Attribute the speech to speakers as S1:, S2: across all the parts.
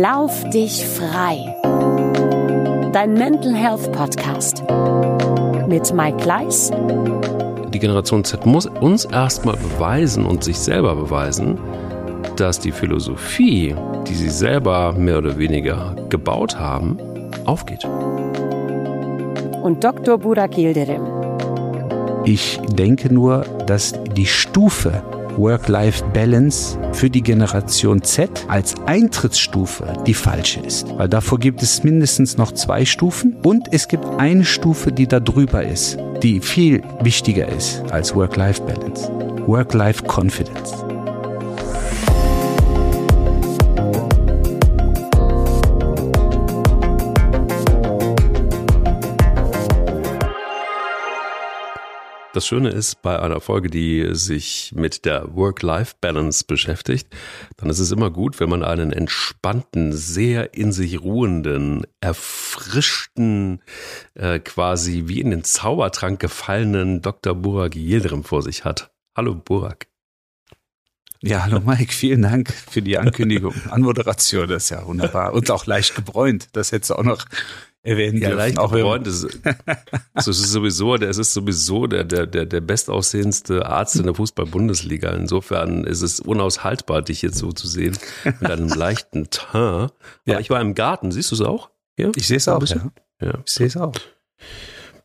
S1: Lauf dich frei. Dein Mental Health Podcast mit Mike Gleis.
S2: Die Generation Z muss uns erstmal beweisen und sich selber beweisen, dass die Philosophie, die sie selber mehr oder weniger gebaut haben, aufgeht.
S1: Und Dr. Burak Yildirim.
S3: Ich denke nur, dass die Stufe Work-Life-Balance für die Generation Z als Eintrittsstufe die falsche ist. Weil davor gibt es mindestens noch zwei Stufen und es gibt eine Stufe, die da drüber ist, die viel wichtiger ist als Work-Life-Balance. Work-Life-Confidence.
S2: Das Schöne ist, bei einer Folge, die sich mit der Work-Life-Balance beschäftigt, dann ist es immer gut, wenn man einen entspannten, sehr in sich ruhenden, erfrischten, äh, quasi wie in den Zaubertrank gefallenen Dr. Burak Yildirim vor sich hat. Hallo Burak.
S3: Ja, hallo Mike, vielen Dank für die Ankündigung. Anmoderation, das ist ja wunderbar. Und auch leicht gebräunt. Das hättest du auch noch erwähnen
S2: ja,
S3: dürfen. auch
S2: gebräunt. Das, das ist sowieso, der, es ist sowieso der, der, der, der bestaussehendste Arzt in der Fußball-Bundesliga. Insofern ist es unaushaltbar, dich jetzt so zu sehen, mit einem leichten Teint. Aber
S3: Ja.
S2: ich war im Garten, siehst du es auch? Ja?
S3: Ich sehe es auch, ja.
S2: ja.
S3: Ich sehe es auch.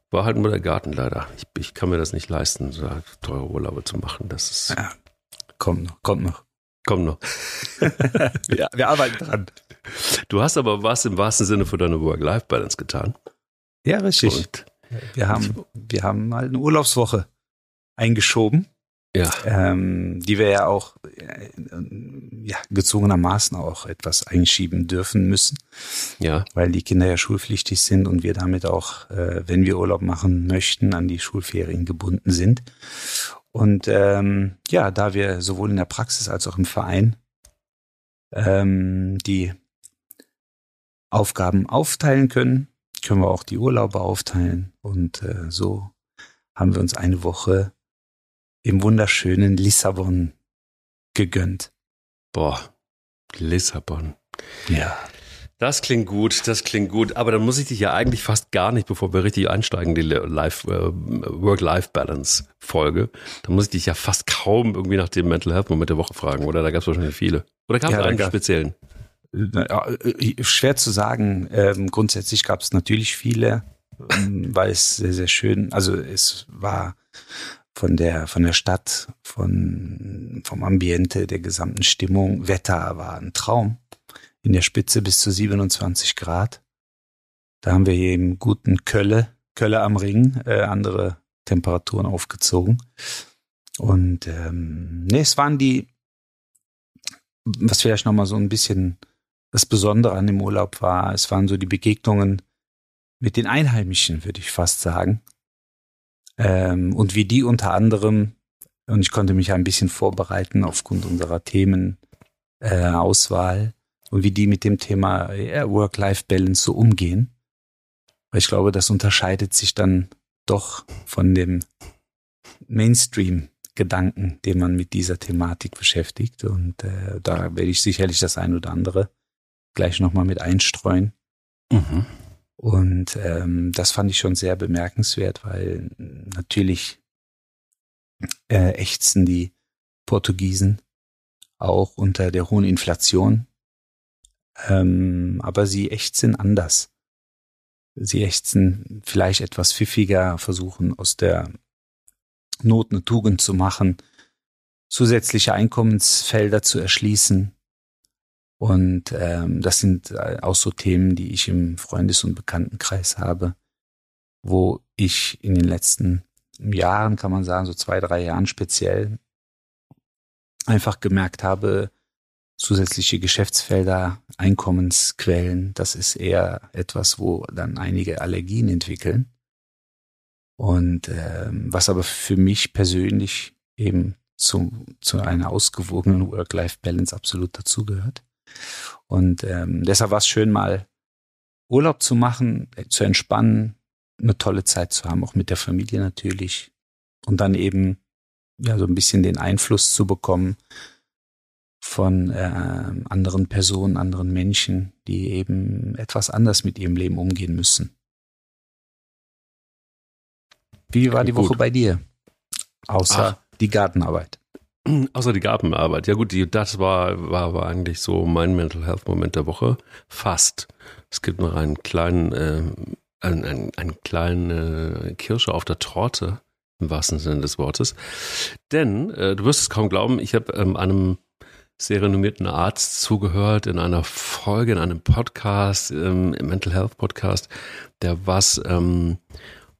S2: War halt nur der Garten leider. Ich, ich kann mir das nicht leisten, so teure Urlaube zu machen. Das ist,
S3: Ja. Kommt noch, kommt noch.
S2: komm noch.
S3: Ja, wir arbeiten dran.
S2: Du hast aber was im wahrsten Sinne für deine Work-Life-Balance getan.
S3: Ja, richtig.
S2: Und
S3: Wir haben, wir haben mal eine Urlaubswoche eingeschoben,
S2: ja,
S3: ähm, die wir ja auch äh, ja, gezwungenermaßen auch etwas einschieben dürfen müssen,
S2: ja,
S3: weil die Kinder ja schulpflichtig sind und wir damit auch, äh, wenn wir Urlaub machen möchten, an die Schulferien gebunden sind. Und ähm, ja, da wir sowohl in der Praxis als auch im Verein ähm, die Aufgaben aufteilen können, können wir auch die Urlaube aufteilen. Und äh, so haben wir uns eine Woche im wunderschönen Lissabon gegönnt.
S2: boah, Lissabon.
S3: Ja.
S2: Das klingt gut, das klingt gut. Aber dann muss ich dich ja eigentlich fast gar nicht, bevor wir richtig einsteigen, die äh, Work-Life-Balance-Folge, dann muss ich dich ja fast kaum irgendwie nach dem Mental Health-Moment der Woche fragen, oder? Da gab es wahrscheinlich viele. Oder gab es
S3: Ja,
S2: einen speziellen?
S3: Ja, äh, schwer zu sagen. Ähm, grundsätzlich gab es natürlich viele, ähm, weil es sehr, sehr schön, also es war von der, von der Stadt, von, vom Ambiente, der gesamten Stimmung, Wetter war ein Traum. In der Spitze bis zu 27 Grad. Da haben wir hier im guten Kölle, Kölle am Ring, äh, andere Temperaturen aufgezogen. Und ähm, nee, es waren die, was vielleicht nochmal so ein bisschen das Besondere an dem Urlaub war, es waren so die Begegnungen mit den Einheimischen, würde ich fast sagen. Ähm, und wie die unter anderem, und ich konnte mich ein bisschen vorbereiten aufgrund unserer Themenauswahl, äh, und wie die mit dem Thema ja, Work-Life-Balance so umgehen. Weil ich glaube, das unterscheidet sich dann doch von dem Mainstream-Gedanken, den man mit dieser Thematik beschäftigt. Und äh, da werde ich sicherlich das ein oder andere gleich nochmal mit einstreuen.
S2: Mhm.
S3: Und ähm, das fand ich schon sehr bemerkenswert, weil natürlich äh, ächzen die Portugiesen auch unter der hohen Inflation. Ähm, aber sie ächzen anders. Sie ächzen vielleicht etwas pfiffiger, versuchen aus der Not eine Tugend zu machen, zusätzliche Einkommensfelder zu erschließen. Und ähm, das sind äh, auch so Themen, die ich im Freundes- und Bekanntenkreis habe, wo ich in den letzten Jahren, kann man sagen, so zwei, drei Jahren speziell, einfach gemerkt habe, zusätzliche Geschäftsfelder, Einkommensquellen, das ist eher etwas, wo dann einige Allergien entwickeln. Und ähm, was aber für mich persönlich eben zu, zu einer ausgewogenen Work-Life-Balance absolut dazugehört. Und ähm, deshalb war es schön, mal Urlaub zu machen, äh, zu entspannen, eine tolle Zeit zu haben, auch mit der Familie natürlich. Und dann eben ja so ein bisschen den Einfluss zu bekommen von äh, anderen Personen, anderen Menschen, die eben etwas anders mit ihrem Leben umgehen müssen. Wie war die Woche bei dir? Außer Ach. die Gartenarbeit.
S2: Außer die Gartenarbeit. Ja gut, die, das war, war, war eigentlich so mein Mental Health Moment der Woche. Fast. Es gibt noch einen kleinen, äh, einen, einen, einen kleinen äh, Kirsche auf der Torte, im wahrsten Sinne des Wortes. Denn, äh, du wirst es kaum glauben, ich habe ähm, einem sehr renommierten Arzt zugehört in einer Folge, in einem Podcast, ähm, im Mental Health Podcast, der was ähm,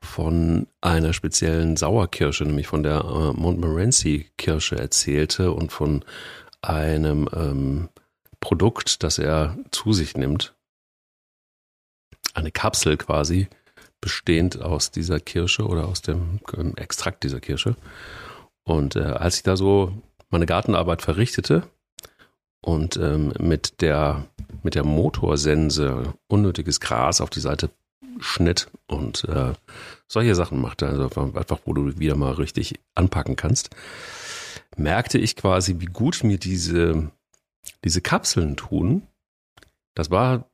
S2: von einer speziellen Sauerkirsche, nämlich von der äh, Montmorency-Kirsche erzählte und von einem ähm, Produkt, das er zu sich nimmt. Eine Kapsel quasi, bestehend aus dieser Kirsche oder aus dem ähm, Extrakt dieser Kirsche. Und äh, als ich da so meine Gartenarbeit verrichtete und ähm, mit der mit der Motorsense unnötiges Gras auf die Seite schnitt und äh, solche Sachen machte, also einfach, wo du wieder mal richtig anpacken kannst, merkte ich quasi, wie gut mir diese, diese Kapseln tun. Das war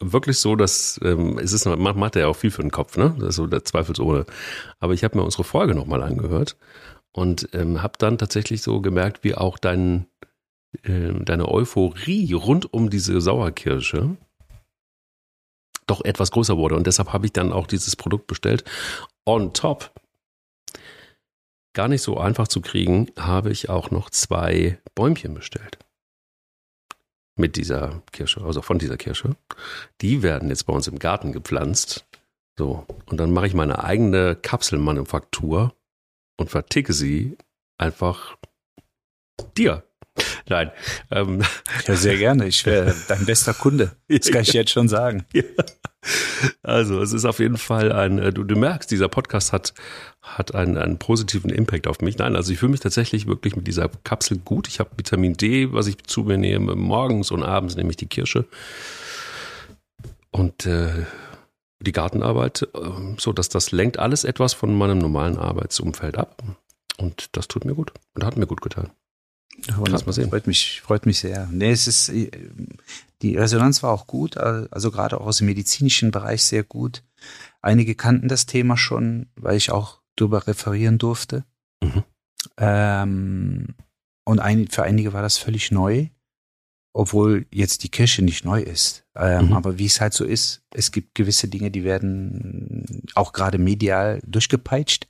S2: wirklich so, dass ähm, es ist, man macht ja auch viel für den Kopf, ne? Das ist so der zweifelsohne. Aber ich habe mir unsere Folge nochmal angehört und ähm, habe dann tatsächlich so gemerkt, wie auch dein, äh, deine Euphorie rund um diese Sauerkirsche doch etwas größer wurde. Und deshalb habe ich dann auch dieses Produkt bestellt. On top, gar nicht so einfach zu kriegen, habe ich auch noch zwei Bäumchen bestellt. Mit dieser Kirsche, also von dieser Kirsche. Die werden jetzt bei uns im Garten gepflanzt. So, und dann mache ich meine eigene Kapselmanufaktur und verticke sie einfach dir. Nein.
S3: Ähm. Ja, sehr gerne. Ich wäre dein bester Kunde. Das kann ich jetzt schon sagen. Ja.
S2: Also, es ist auf jeden Fall ein, äh, du, du merkst, dieser Podcast hat, hat einen, einen positiven Impact auf mich. Nein, also ich fühle mich tatsächlich wirklich mit dieser Kapsel gut. Ich habe Vitamin D, was ich zu mir nehme, morgens und abends nehme ich die Kirsche. Und äh, die Gartenarbeit, äh, so dass das lenkt alles etwas von meinem normalen Arbeitsumfeld ab. Und das tut mir gut und hat mir gut getan.
S3: Ja, mal sehen. Freut mich, freut mich sehr. Nee, es ist, äh, die Resonanz war auch gut, also gerade auch aus dem medizinischen Bereich sehr gut. Einige kannten das Thema schon, weil ich auch darüber referieren durfte. Mhm. Ähm, und ein, für einige war das völlig neu, obwohl jetzt die Kirche nicht neu ist. Ähm, mhm. Aber wie es halt so ist, es gibt gewisse Dinge, die werden auch gerade medial durchgepeitscht.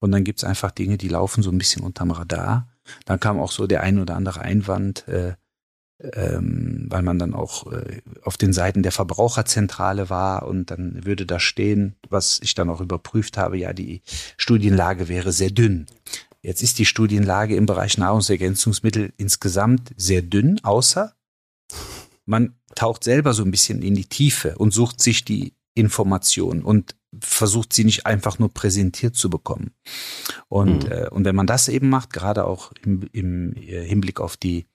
S3: Und dann gibt es einfach Dinge, die laufen so ein bisschen unterm Radar. Dann kam auch so der ein oder andere Einwand, äh, ähm, weil man dann auch äh, auf den Seiten der Verbraucherzentrale war und dann würde da stehen, was ich dann auch überprüft habe, ja, die Studienlage wäre sehr dünn. Jetzt ist die Studienlage im Bereich Nahrungsergänzungsmittel insgesamt sehr dünn, außer man taucht selber so ein bisschen in die Tiefe und sucht sich die Information und versucht sie nicht einfach nur präsentiert zu bekommen. Und, mhm. äh, und wenn man das eben macht, gerade auch im, im Hinblick auf die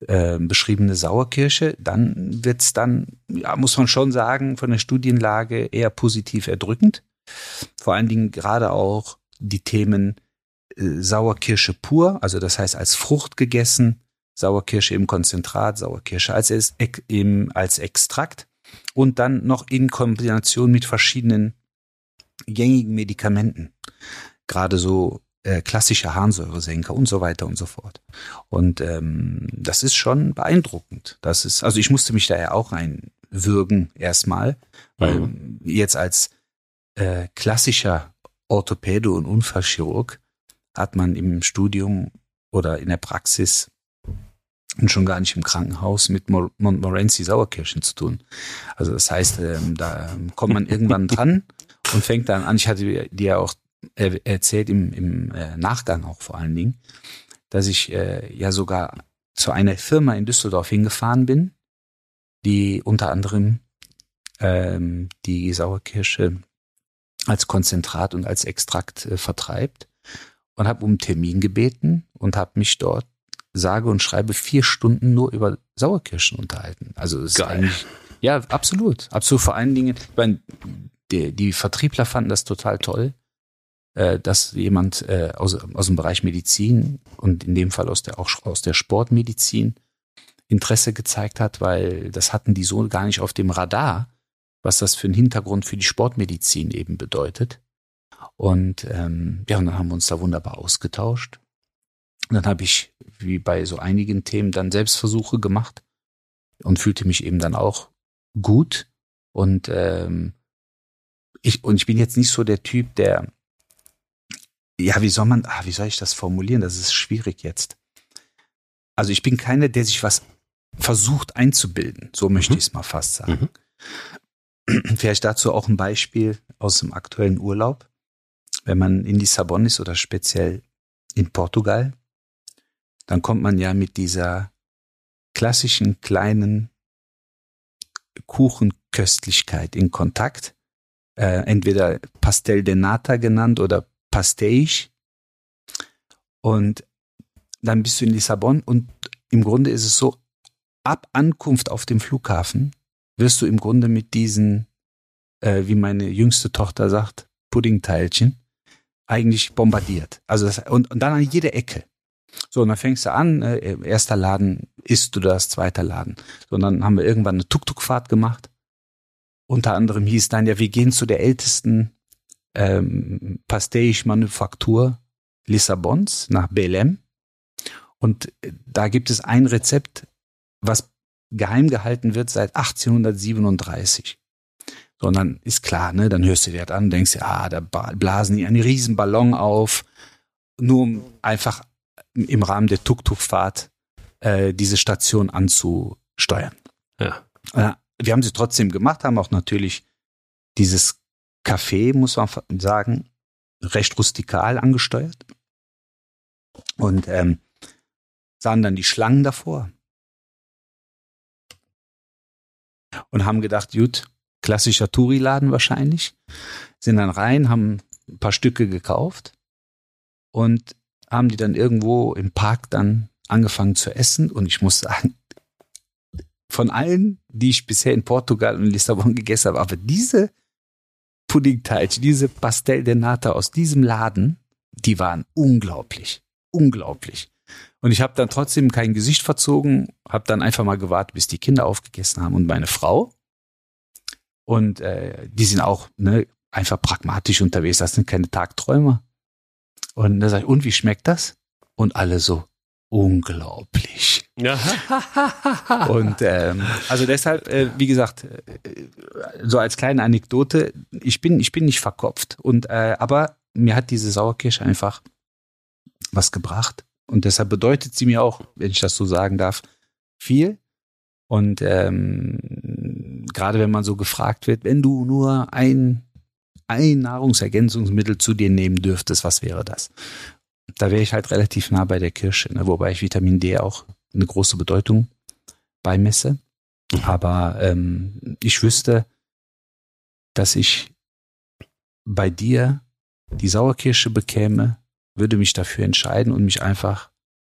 S3: äh, beschriebene Sauerkirsche, dann wird's dann, ja, muss man schon sagen, von der Studienlage eher positiv erdrückend. Vor allen Dingen gerade auch die Themen äh, Sauerkirsche pur, also das heißt als Frucht gegessen, Sauerkirsche im Konzentrat, Sauerkirsche als, im, als Extrakt und dann noch in Kombination mit verschiedenen gängigen Medikamenten. Gerade so äh, klassische Harnsäuresenker und so weiter und so fort. Und ähm, das ist schon beeindruckend. Das ist, also ich musste mich da ja auch reinwürgen erstmal, weil mhm. jetzt als äh, klassischer Orthopäde und Unfallchirurg hat man im Studium oder in der Praxis und schon gar nicht im Krankenhaus mit Montmorency Sauerkirschen zu tun. Also das heißt, ähm, da kommt man irgendwann dran und fängt dann an. Ich hatte dir ja auch erzählt im, im äh, Nachgang auch vor allen Dingen, dass ich äh, ja sogar zu einer Firma in Düsseldorf hingefahren bin, die unter anderem ähm, die Sauerkirsche als Konzentrat und als Extrakt äh, vertreibt und habe um einen Termin gebeten und habe mich dort sage und schreibe vier Stunden nur über Sauerkirschen unterhalten. Also es ist eigentlich ja absolut, absolut. Vor allen Dingen, ich meine, die, die Vertriebler fanden das total toll äh, dass jemand äh, aus, aus dem Bereich Medizin und in dem Fall aus der auch aus der Sportmedizin Interesse gezeigt hat, weil das hatten die so gar nicht auf dem Radar, was das für einen Hintergrund für die Sportmedizin eben bedeutet. Und ähm, ja, und dann haben wir uns da wunderbar ausgetauscht. Und dann habe ich, wie bei so einigen Themen, dann Selbstversuche gemacht und fühlte mich eben dann auch gut. Und ähm, ich, und ich bin jetzt nicht so der Typ, der, ja, wie soll man, ah, wie soll ich das formulieren? Das ist schwierig jetzt. Also ich bin keiner, der sich was versucht einzubilden. So möchte mhm. ich es mal fast sagen. Mhm. Vielleicht dazu auch ein Beispiel aus dem aktuellen Urlaub. Wenn man in Lissabon ist oder speziell in Portugal, dann kommt man ja mit dieser klassischen kleinen Kuchenköstlichkeit in Kontakt. Äh, entweder Pastel de Nata genannt oder Pastéis. Und dann bist du in Lissabon und im Grunde ist es so, ab Ankunft auf dem Flughafen wirst du im Grunde mit diesen, äh, wie meine jüngste Tochter sagt, Puddingteilchen, eigentlich bombardiert. Also das, und, und dann an jeder Ecke. So, und dann fängst du an, äh, erster Laden, isst du das, zweiter Laden. So, und dann haben wir irgendwann eine Tuk-Tuk-Fahrt gemacht. Unter anderem hieß dann ja, wir gehen zu der ältesten ähm, Pastéis-Manufaktur Lissabons nach Belém. Und äh, da gibt es ein Rezept, was geheim gehalten wird seit 1837. Sondern ist klar, ne? Dann hörst du dir das an, denkst ja, ah, da blasen die einen riesen Ballon auf, nur um einfach im Rahmen der Tuk-Tuk-Fahrt äh, diese Station anzusteuern. Ja. Äh, wir haben sie trotzdem gemacht, haben auch natürlich dieses Café, muss man sagen, recht rustikal angesteuert. Und ähm, sahen dann die Schlangen davor. Und haben gedacht, gut, klassischer Touri-Laden wahrscheinlich. Sind dann rein, haben ein paar Stücke gekauft und haben die dann irgendwo im Park dann angefangen zu essen. Und ich muss sagen, von allen, die ich bisher in Portugal und Lissabon gegessen habe, aber diese Puddingteilchen, diese Pastel de Nata aus diesem Laden, die waren unglaublich, unglaublich. Und ich habe dann trotzdem kein Gesicht verzogen, habe dann einfach mal gewartet, bis die Kinder aufgegessen haben und meine Frau. Und äh, die sind auch ne, einfach pragmatisch unterwegs, das sind keine Tagträumer. Und da sage ich, und wie schmeckt das? Und alle so, unglaublich. Ja. und ähm, also deshalb, äh, wie gesagt, äh, so als kleine Anekdote, ich bin, ich bin nicht verkopft. Und äh, aber mir hat diese Sauerkirsche einfach was gebracht. Und deshalb bedeutet sie mir auch, wenn ich das so sagen darf, viel. Und ähm, gerade wenn man so gefragt wird, wenn du nur ein, ein Nahrungsergänzungsmittel zu dir nehmen dürftest, was wäre das? Da wäre ich halt relativ nah bei der Kirsche, ne? wobei ich Vitamin D auch eine große Bedeutung beimesse. Aber ähm, ich wüsste, dass ich bei dir die Sauerkirsche bekäme, würde mich dafür entscheiden und mich einfach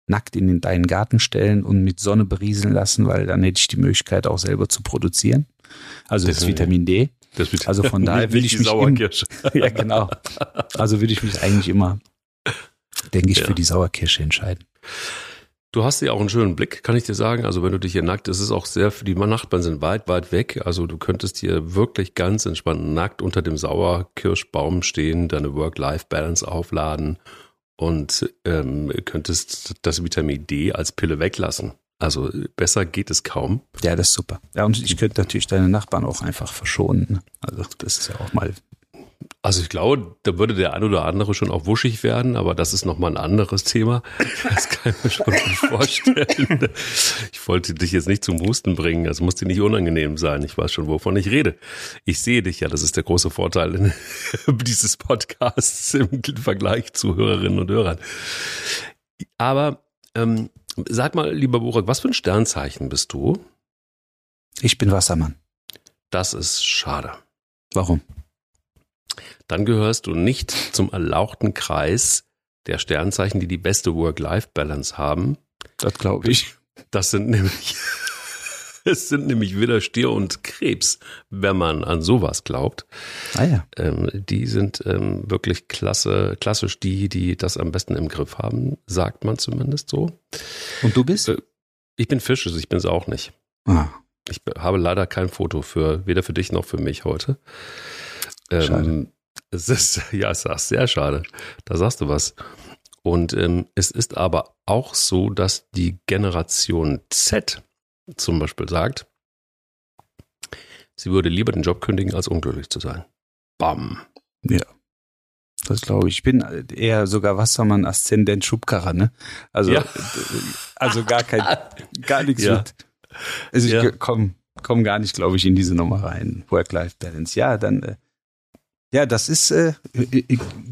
S3: nackt in deinen Garten stellen und mit Sonne berieseln lassen, weil dann hätte ich die Möglichkeit auch selber zu produzieren. Also das, das Vitamin D. Also von daher will ich mich. Im, ja genau. Also würde ich mich eigentlich immer, denke ich, ja. für die Sauerkirsche entscheiden.
S2: Du hast ja auch einen schönen Blick, kann ich dir sagen. Also wenn du dich hier nackt, es ist auch sehr, für die Nachbarn sind weit, weit weg. Also du könntest hier wirklich ganz entspannt nackt unter dem Sauerkirschbaum stehen, deine Work-Life-Balance aufladen und ähm, könntest das Vitamin D als Pille weglassen. Also besser geht es kaum.
S3: Ja, das ist super. Ja, und ich könnte natürlich deine Nachbarn auch einfach verschonen. Ne? Also das ist ja auch mal
S2: also ich glaube, da würde der ein oder andere schon auch wuschig werden, aber das ist nochmal ein anderes Thema. Das kann ich mir schon vorstellen. Ich wollte dich jetzt nicht zum Husten bringen, das muss dir nicht unangenehm sein. Ich weiß schon, wovon ich rede. Ich sehe dich ja, das ist der große Vorteil dieses Podcasts im Vergleich zu Hörerinnen und Hörern. Aber ähm, sag mal, lieber Burak, was für ein Sternzeichen bist du?
S3: Ich bin Wassermann.
S2: Das ist schade.
S3: Warum?
S2: dann gehörst du nicht zum erlauchten Kreis der Sternzeichen, die die beste Work-Life-Balance haben.
S3: Das glaube ich.
S2: Das sind nämlich Es sind nämlich Widder, Stier und Krebs, wenn man an sowas glaubt.
S3: Ah ja.
S2: Ähm, die sind ähm, wirklich klasse, klassisch die, die das am besten im Griff haben, sagt man zumindest so.
S3: Und du bist?
S2: Äh, Ich bin Fisch, also ich bin es auch nicht.
S3: Ah,
S2: Ich be- habe leider kein Foto für, weder für dich noch für mich heute.
S3: Schade.
S2: Ähm, es ist, ja, es ist sehr schade. Da sagst du was. Und ähm, es ist aber auch so, dass die Generation Z zum Beispiel sagt, sie würde lieber den Job kündigen, als unglücklich zu sein. Bam.
S3: das glaube ich. Ich bin eher sogar Wassermann Aszendent Schubkarrer, ne? Also,
S2: Ja.
S3: äh, also gar kein, gar nichts
S2: Ja.
S3: mit. Also ich
S2: Ja.
S3: komm, komm gar nicht, glaube ich, in diese Nummer rein. Work-Life-Balance. Ja, dann, äh, ja, das ist, äh,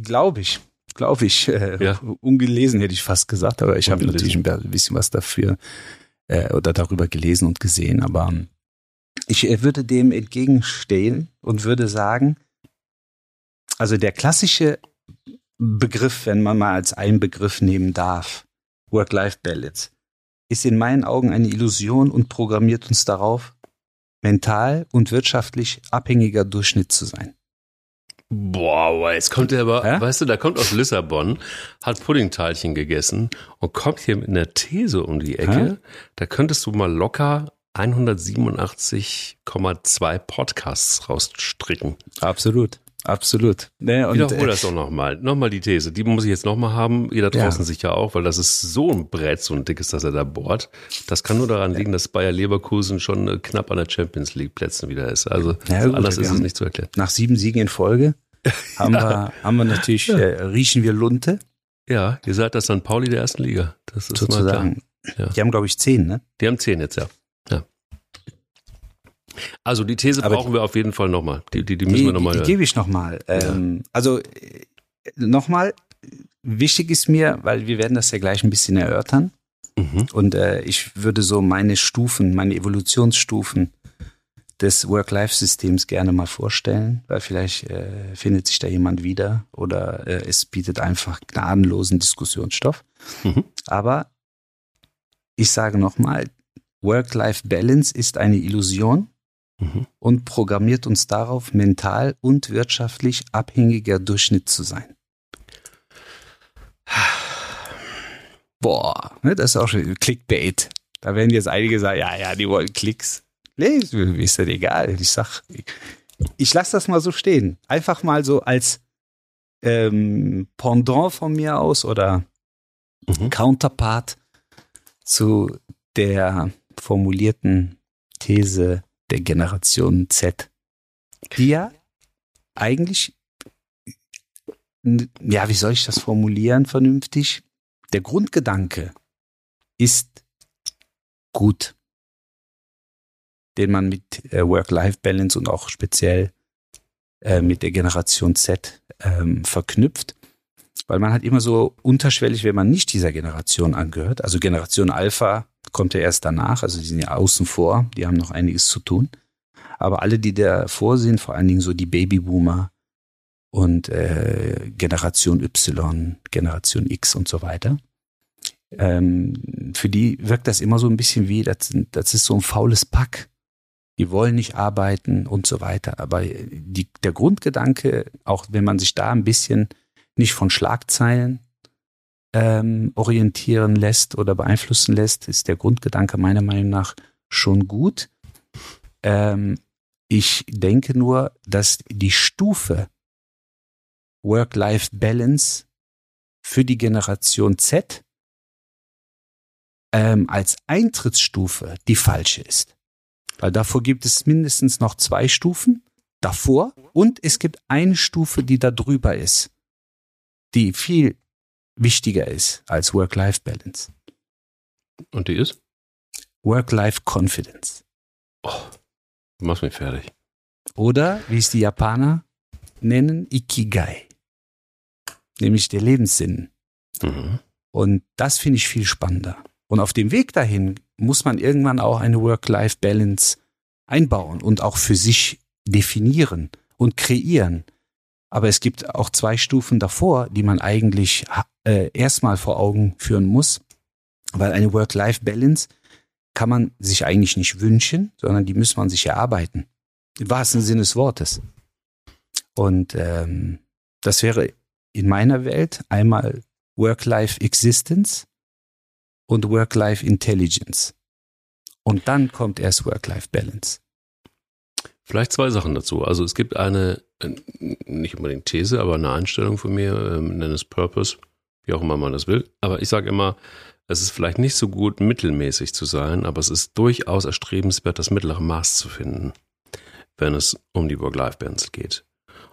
S3: glaube ich, glaube ich, äh,
S2: Ja.
S3: ungelesen hätte ich fast gesagt, aber ich habe natürlich ein bisschen was dafür äh, oder darüber gelesen und gesehen, aber ähm, ich äh, würde dem entgegenstehen und würde sagen, also der klassische Begriff, wenn man mal als einen Begriff nehmen darf, Work-Life-Balance, ist in meinen Augen eine Illusion und programmiert uns darauf, mental und wirtschaftlich abhängiger Durchschnitt zu sein.
S2: Boah, jetzt kommt er aber,
S3: Hä?
S2: weißt du, da kommt aus Lissabon, hat Puddingteilchen gegessen und kommt hier mit einer These um die Ecke. Da könntest du mal locker 187,2 Podcasts rausstricken.
S3: Absolut, absolut. Ne, und,
S2: Wiederhol
S3: äh,
S2: das doch nochmal. Nochmal die These. Die muss ich jetzt nochmal haben. Ihr da
S3: Ja.
S2: draußen sicher auch, weil das ist so ein Brett, so ein dickes, dass er da bohrt. Das kann nur daran liegen, dass Bayer Leverkusen schon äh, knapp an der Champions League Plätzen wieder ist. Also
S3: Ja, gut,
S2: anders ist es nicht zu erklären.
S3: nach sieben Siegen in Folge haben, wir, haben wir natürlich, äh, riechen wir Lunte,
S2: Ja, ihr seid das St. Pauli der ersten Liga. Das ist mal klar.
S3: sozusagen.
S2: Ja.
S3: Die haben, glaube ich, zehn, ne?
S2: Die haben zehn jetzt, ja. ja. Also die These
S3: Aber
S2: brauchen wir auf jeden Fall nochmal. Die, die, die müssen wir nochmal
S3: die, die gebe ich nochmal. Ähm, Also äh, nochmal, wichtig ist mir, weil wir werden das ja gleich ein bisschen erörtern.
S2: Mhm.
S3: Und äh, ich würde so meine Stufen, meine Evolutionsstufen des Work-Life-Systems gerne mal vorstellen, weil vielleicht äh, findet sich da jemand wieder oder äh, es bietet einfach gnadenlosen Diskussionsstoff.
S2: Mhm.
S3: Aber ich sage nochmal, Work-Life-Balance ist eine Illusion
S2: Mhm.
S3: und programmiert uns darauf, mental und wirtschaftlich abhängiger Durchschnitt zu sein. Boah, ne, das ist auch schon Clickbait. Da werden jetzt einige sagen, ja, ja, die wollen Klicks. Nee, ist das egal. Ich sag, ich, ich lasse das mal so stehen. Einfach mal so als ähm, Pendant von mir aus oder
S2: Mhm.
S3: Counterpart zu der formulierten These der Generation Z, die ja eigentlich, ja, wie soll ich das formulieren vernünftig? Der Grundgedanke ist gut, den man mit äh, Work-Life-Balance und auch speziell äh, mit der Generation Z ähm, verknüpft. Weil man hat immer so unterschwellig, wenn man nicht dieser Generation angehört, also Generation Alpha kommt ja erst danach, also die sind ja außen vor, die haben noch einiges zu tun. Aber alle, die davor sind, vor allen Dingen so die Babyboomer und äh, Generation Y, Generation X und so weiter, ähm, für die wirkt das immer so ein bisschen wie, das, das ist so ein faules Pack. Die wollen nicht arbeiten und so weiter. Aber die, der Grundgedanke, auch wenn man sich da ein bisschen nicht von Schlagzeilen ähm, orientieren lässt oder beeinflussen lässt, ist der Grundgedanke meiner Meinung nach schon gut. Ähm, ich denke nur, dass die Stufe Work-Life-Balance für die Generation Z ähm, als Eintrittsstufe die falsche ist. Weil davor gibt es mindestens noch zwei Stufen davor und es gibt eine Stufe, die da drüber ist, die viel wichtiger ist als Work-Life-Balance.
S2: Und die ist?
S3: Work-Life-Confidence.
S2: Du machst mich fertig.
S3: Oder, wie es die Japaner nennen, Ikigai. Nämlich der Lebenssinn.
S2: Mhm.
S3: Und das finde ich viel spannender. Und auf dem Weg dahin muss man irgendwann auch eine Work-Life-Balance einbauen und auch für sich definieren und kreieren. Aber es gibt auch zwei Stufen davor, die man eigentlich äh, erstmal vor Augen führen muss, weil eine Work-Life-Balance kann man sich eigentlich nicht wünschen, sondern die muss man sich erarbeiten. Im wahrsten Sinne des Wortes. Und ähm, das wäre in meiner Welt einmal Work-Life-Existence und Work-Life-Intelligence. Und dann kommt erst Work-Life-Balance.
S2: Vielleicht zwei Sachen dazu. Also es gibt eine, äh, nicht unbedingt These, aber eine Einstellung von mir, ähm, nenne es Purpose, wie auch immer man das will. Aber ich sage immer, es ist vielleicht nicht so gut, mittelmäßig zu sein, aber es ist durchaus erstrebenswert, das mittlere Maß zu finden, wenn es um die Work-Life-Balance geht.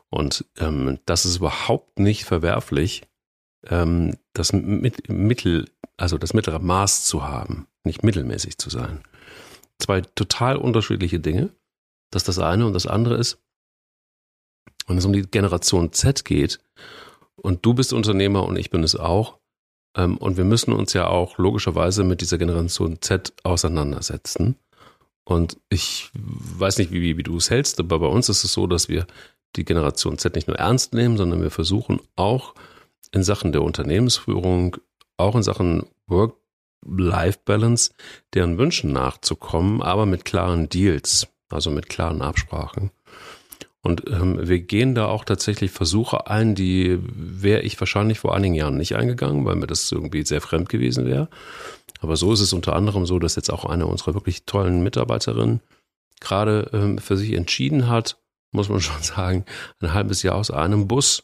S2: Und ähm, das ist überhaupt nicht verwerflich, ähm, das mit, Mittel, also das mittlere Maß zu haben, nicht mittelmäßig zu sein. Zwei total unterschiedliche Dinge. Das ist das eine und das andere ist, wenn es um die Generation Z geht, und du bist Unternehmer und ich bin es auch, ähm, und wir müssen uns ja auch logischerweise mit dieser Generation Z auseinandersetzen. Und ich weiß nicht, wie, wie du es hältst, aber bei uns ist es so, dass wir die Generation Z nicht nur ernst nehmen, sondern wir versuchen auch in Sachen der Unternehmensführung, auch in Sachen Work-Life-Balance, deren Wünschen nachzukommen, aber mit klaren Deals, also mit klaren Absprachen. Und ähm, wir gehen da auch tatsächlich Versuche ein, die wäre ich wahrscheinlich vor einigen Jahren nicht eingegangen, weil mir das irgendwie sehr fremd gewesen wäre. Aber so ist es unter anderem so, dass jetzt auch eine unserer wirklich tollen Mitarbeiterinnen gerade ähm, für sich entschieden hat, muss man schon sagen, ein halbes Jahr aus einem Bus,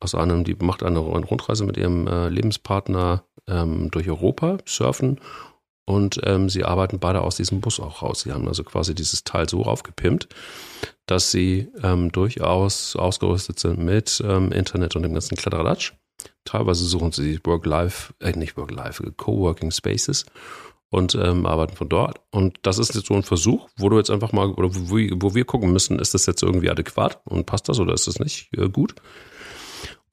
S2: aus einem, die macht eine Rundreise mit ihrem äh, Lebenspartner ähm, durch Europa, surfen und ähm, sie arbeiten beide aus diesem Bus auch raus. Sie haben also quasi dieses Teil so aufgepimpt, dass sie ähm, durchaus ausgerüstet sind mit ähm, Internet und dem ganzen Kladderadatsch. Teilweise suchen sie Work-Life, äh, nicht Work-Life, Coworking Spaces und ähm, arbeiten von dort. Und das ist jetzt so ein Versuch, wo du jetzt einfach mal, oder wo, wo wir gucken müssen, ist das jetzt irgendwie adäquat und passt das oder ist das nicht äh, gut?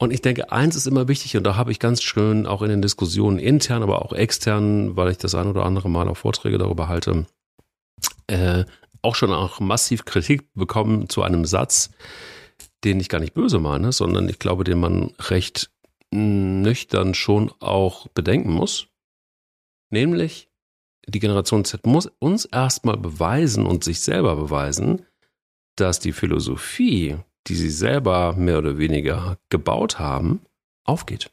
S2: Und ich denke, eins ist immer wichtig, und da habe ich ganz schön auch in den Diskussionen intern, aber auch extern, weil ich das ein oder andere Mal auch Vorträge darüber halte, äh, auch schon auch massiv Kritik bekommen zu einem Satz, den ich gar nicht böse meine, sondern ich glaube, den man recht nüchtern schon auch bedenken muss. Nämlich, die Generation Z muss uns erstmal beweisen und sich selber beweisen, dass die Philosophie, die sie selber mehr oder weniger gebaut haben, aufgeht.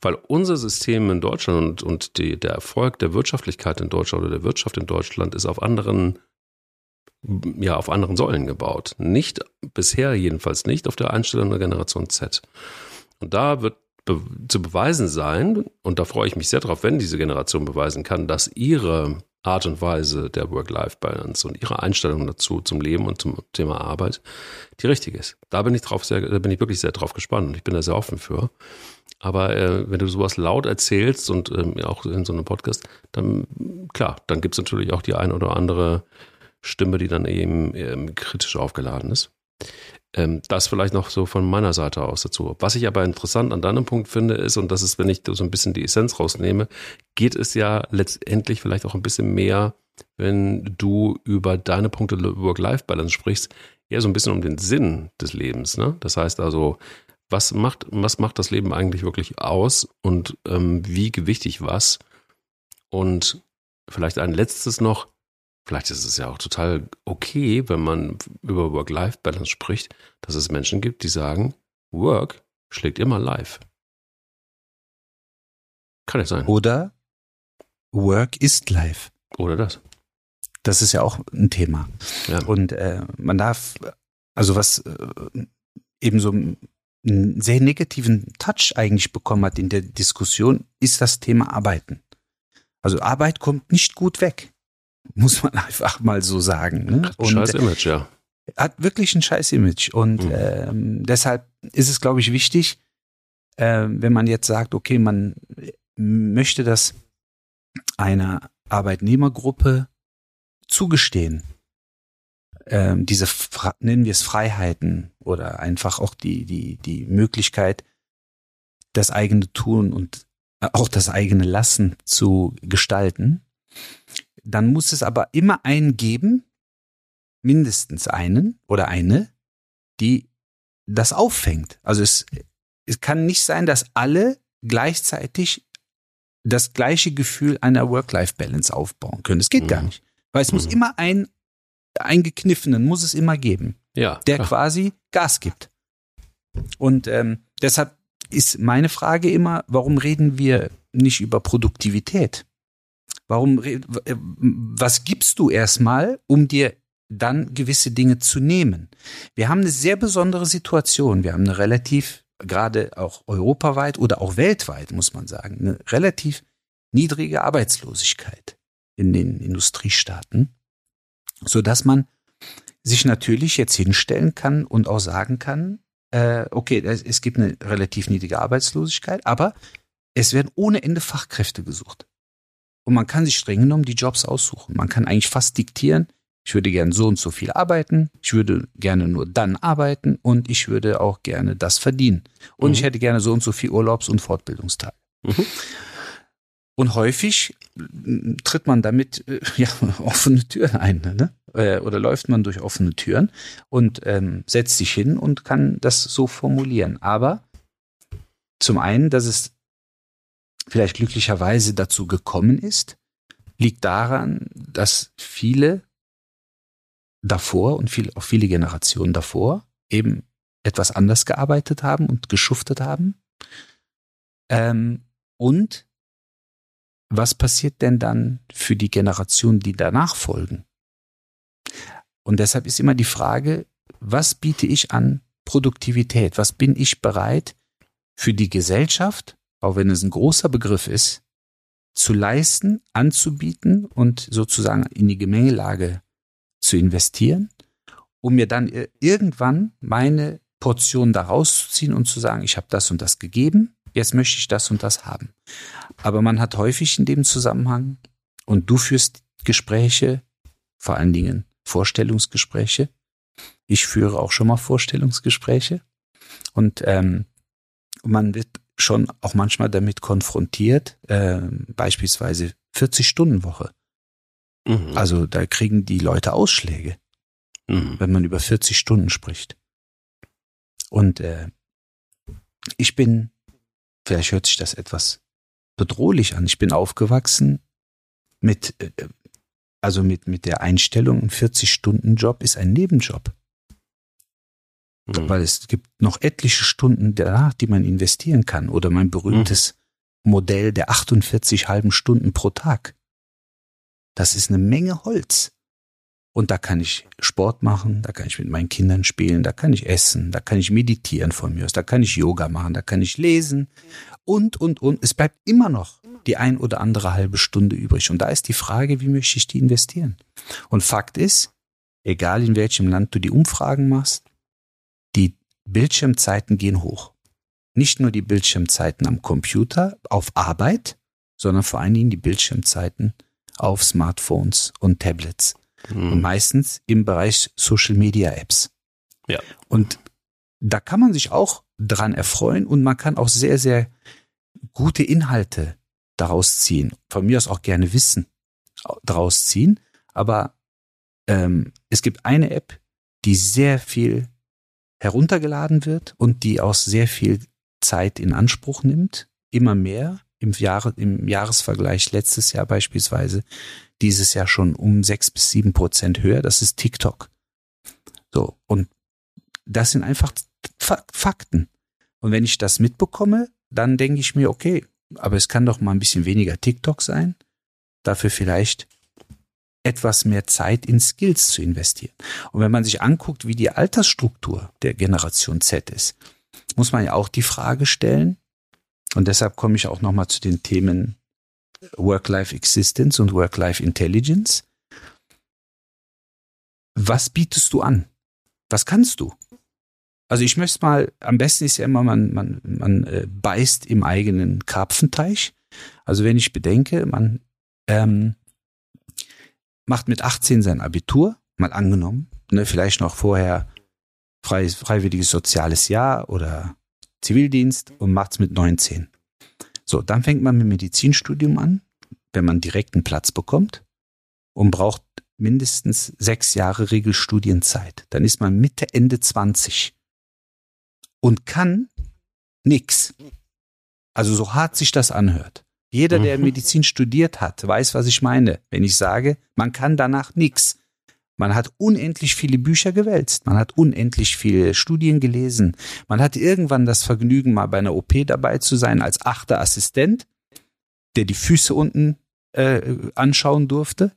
S2: Weil unser System in Deutschland und, und die, der Erfolg der Wirtschaftlichkeit in Deutschland oder der Wirtschaft in Deutschland ist auf anderen, ja, auf anderen Säulen gebaut. Nicht, bisher jedenfalls nicht auf der Einstellung der Generation Z. Und da wird be zu beweisen sein, und da freue ich mich sehr drauf, wenn diese Generation beweisen kann, dass ihre Art und Weise der Work-Life-Balance und ihre Einstellung dazu zum Leben und zum Thema Arbeit die richtige ist. Da bin ich drauf sehr, da bin ich wirklich sehr drauf gespannt und ich bin da sehr offen für. Aber äh, wenn du sowas laut erzählst und ähm, auch in so einem Podcast, dann klar, dann gibt es natürlich auch die ein oder andere Stimme, die dann eben ähm, kritisch aufgeladen ist. Ähm, das vielleicht noch so von meiner Seite aus dazu. Was ich aber interessant an deinem Punkt finde, ist, und das ist, wenn ich so ein bisschen die Essenz rausnehme, geht es ja letztendlich vielleicht auch ein bisschen mehr, wenn du über deine Punkte Work-Life-Balance sprichst, eher so ein bisschen um den Sinn des Lebens. Ne? Das heißt also, was macht, was macht das Leben eigentlich wirklich aus und ähm, wie gewichtig was? Und vielleicht ein letztes noch, Vielleicht ist es ja auch total okay, wenn man über Work-Life-Balance spricht, dass es Menschen gibt, die sagen, Work schlägt immer Life. Kann nicht sein.
S3: Oder Work ist Life.
S2: Oder das.
S3: Das ist ja auch ein Thema.
S2: Ja.
S3: Und äh, man darf, also was äh, eben so einen sehr negativen Touch eigentlich bekommen hat in der Diskussion, ist das Thema Arbeiten. Also Arbeit kommt nicht gut weg muss man einfach mal so sagen. Ne?
S2: Und scheiß Image, ja.
S3: Hat wirklich ein scheiß Image. Und mhm. ähm, deshalb ist es, glaube ich, wichtig, äh, wenn man jetzt sagt, okay, man möchte das einer Arbeitnehmergruppe zugestehen, ähm, diese, nennen wir es Freiheiten oder einfach auch die, die, die Möglichkeit, das eigene Tun und auch das eigene Lassen zu gestalten, dann muss es aber immer einen geben, mindestens einen oder eine, die das auffängt. Also es, es kann nicht sein, dass alle gleichzeitig das gleiche Gefühl einer Work-Life-Balance aufbauen können. Das geht
S2: Mhm.
S3: gar nicht. Weil es muss
S2: Mhm.
S3: immer ein, eingekniffenen muss es immer geben,
S2: Ja.
S3: der
S2: klar.
S3: quasi Gas gibt. Und ähm, deshalb ist meine Frage immer, warum reden wir nicht über Produktivität? Warum, äh, was gibst du erstmal, um dir dann gewisse Dinge zu nehmen? Wir haben eine sehr besondere Situation. Wir haben eine relativ, gerade auch europaweit oder auch weltweit, muss man sagen, eine relativ niedrige Arbeitslosigkeit in den Industriestaaten, so dass man sich natürlich jetzt hinstellen kann und auch sagen kann, äh, okay, es, es gibt eine relativ niedrige Arbeitslosigkeit, aber es werden ohne Ende Fachkräfte gesucht. Und man kann sich streng genommen die Jobs aussuchen. Man kann eigentlich fast diktieren, ich würde gerne so und so viel arbeiten, ich würde gerne nur dann arbeiten und ich würde auch gerne das verdienen. Und
S2: Mhm.
S3: ich hätte gerne so und so viel Urlaubs- und Fortbildungstage.
S2: Mhm.
S3: Und häufig äh, tritt man damit äh, ja, offene Türen ein, ne? Äh, Oder läuft man durch offene Türen und ähm, setzt sich hin und kann das so formulieren. Aber zum einen, dass es vielleicht glücklicherweise dazu gekommen ist, liegt daran, dass viele davor und viel, auch viele Generationen davor eben etwas anders gearbeitet haben und geschuftet haben. Ähm, und was passiert denn dann für die Generationen, die danach folgen? Und deshalb ist immer die Frage, was biete ich an Produktivität? Was bin ich bereit für die Gesellschaft, auch wenn es ein großer Begriff ist, zu leisten, anzubieten und sozusagen in die Gemengelage zu investieren, um mir dann ir- irgendwann meine Portion daraus zu ziehen und zu sagen, ich habe das und das gegeben, jetzt möchte ich das und das haben. Aber man hat häufig in dem Zusammenhang, und du führst Gespräche, vor allen Dingen Vorstellungsgespräche. Ich führe auch schon mal Vorstellungsgespräche. Und ähm, man wird schon auch manchmal damit konfrontiert, ähm, beispielsweise 40-Stunden-Woche.
S2: Mhm.
S3: Also da kriegen die Leute Ausschläge,
S2: Mhm.
S3: wenn man über 40 Stunden spricht. Und äh, ich bin, vielleicht hört sich das etwas bedrohlich an, ich bin aufgewachsen mit, äh, also mit, mit der Einstellung, ein 40-Stunden-Job ist ein Nebenjob.
S2: Mhm.
S3: weil es gibt noch etliche Stunden danach, die man investieren kann. Oder mein berühmtes Modell der 48 halben Stunden pro Tag. Das ist eine Menge Holz. Und da kann ich Sport machen, da kann ich mit meinen Kindern spielen, da kann ich essen, da kann ich meditieren von mir aus, da kann ich Yoga machen, da kann ich lesen und, und, und. Es bleibt immer noch die ein oder andere halbe Stunde übrig. Und da ist die Frage, wie möchte ich die investieren? Und Fakt ist, egal in welchem Land du die Umfragen machst, Bildschirmzeiten gehen hoch. Nicht nur die Bildschirmzeiten am Computer, auf Arbeit, sondern vor allen Dingen die Bildschirmzeiten auf Smartphones und Tablets. Und
S2: Mhm.
S3: meistens im Bereich Social Media Apps.
S2: Ja.
S3: Und da kann man sich auch dran erfreuen und man kann auch sehr, sehr gute Inhalte daraus ziehen. Von mir aus auch gerne Wissen daraus ziehen. Aber ähm, es gibt eine App, die sehr viel heruntergeladen wird und die auch sehr viel Zeit in Anspruch nimmt. Immer mehr. Im, Jahre, Im Jahresvergleich letztes Jahr beispielsweise dieses Jahr schon um sechs bis sieben Prozent höher. Das ist TikTok. So. Und das sind einfach Fa- Fakten. Und wenn ich das mitbekomme, dann denke ich mir, okay, aber es kann doch mal ein bisschen weniger TikTok sein. Dafür vielleicht etwas mehr Zeit in Skills zu investieren. Und wenn man sich anguckt, wie die Altersstruktur der Generation Z ist, muss man ja auch die Frage stellen, und deshalb komme ich auch nochmal zu den Themen Work-Life Existence und Work-Life Intelligence. Was bietest du an? Was kannst du? Also ich möchte mal, am besten ist ja immer, man, man, man äh, beißt im eigenen Karpfenteich. Also wenn ich bedenke, man ähm, macht mit 18 sein Abitur, mal angenommen, ne, vielleicht noch vorher frei, freiwilliges soziales Jahr oder Zivildienst und macht's mit 19. So, dann fängt man mit Medizinstudium an, wenn man direkt einen Platz bekommt und braucht mindestens sechs Jahre Regelstudienzeit. Dann ist man Mitte, Ende 20 und kann nix. Also so hart sich das anhört. Jeder, der mhm. Medizin studiert hat, weiß, was ich meine, wenn ich sage, man kann danach nichts. Man hat unendlich viele Bücher gewälzt, man hat unendlich viele Studien gelesen, man hat irgendwann das Vergnügen, mal bei einer OP dabei zu sein als achter Assistent, der die Füße unten äh, anschauen durfte.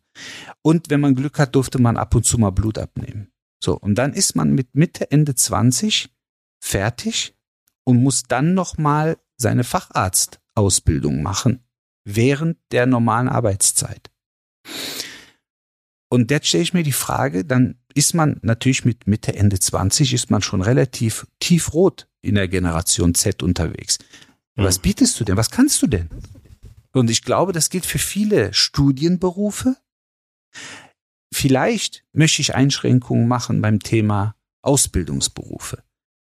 S3: Und wenn man Glück hat, durfte man ab und zu mal Blut abnehmen. So, und dann ist man mit Mitte, Ende 20 fertig und muss dann nochmal seine Facharztausbildung machen, während der normalen Arbeitszeit. Und jetzt stelle ich mir die Frage, dann ist man natürlich mit Mitte, Ende 20 ist man schon relativ tiefrot in der Generation Z unterwegs. Was hm. bietest du denn? Was kannst du denn? Und ich glaube, das gilt für viele Studienberufe. Vielleicht möchte ich Einschränkungen machen beim Thema Ausbildungsberufe,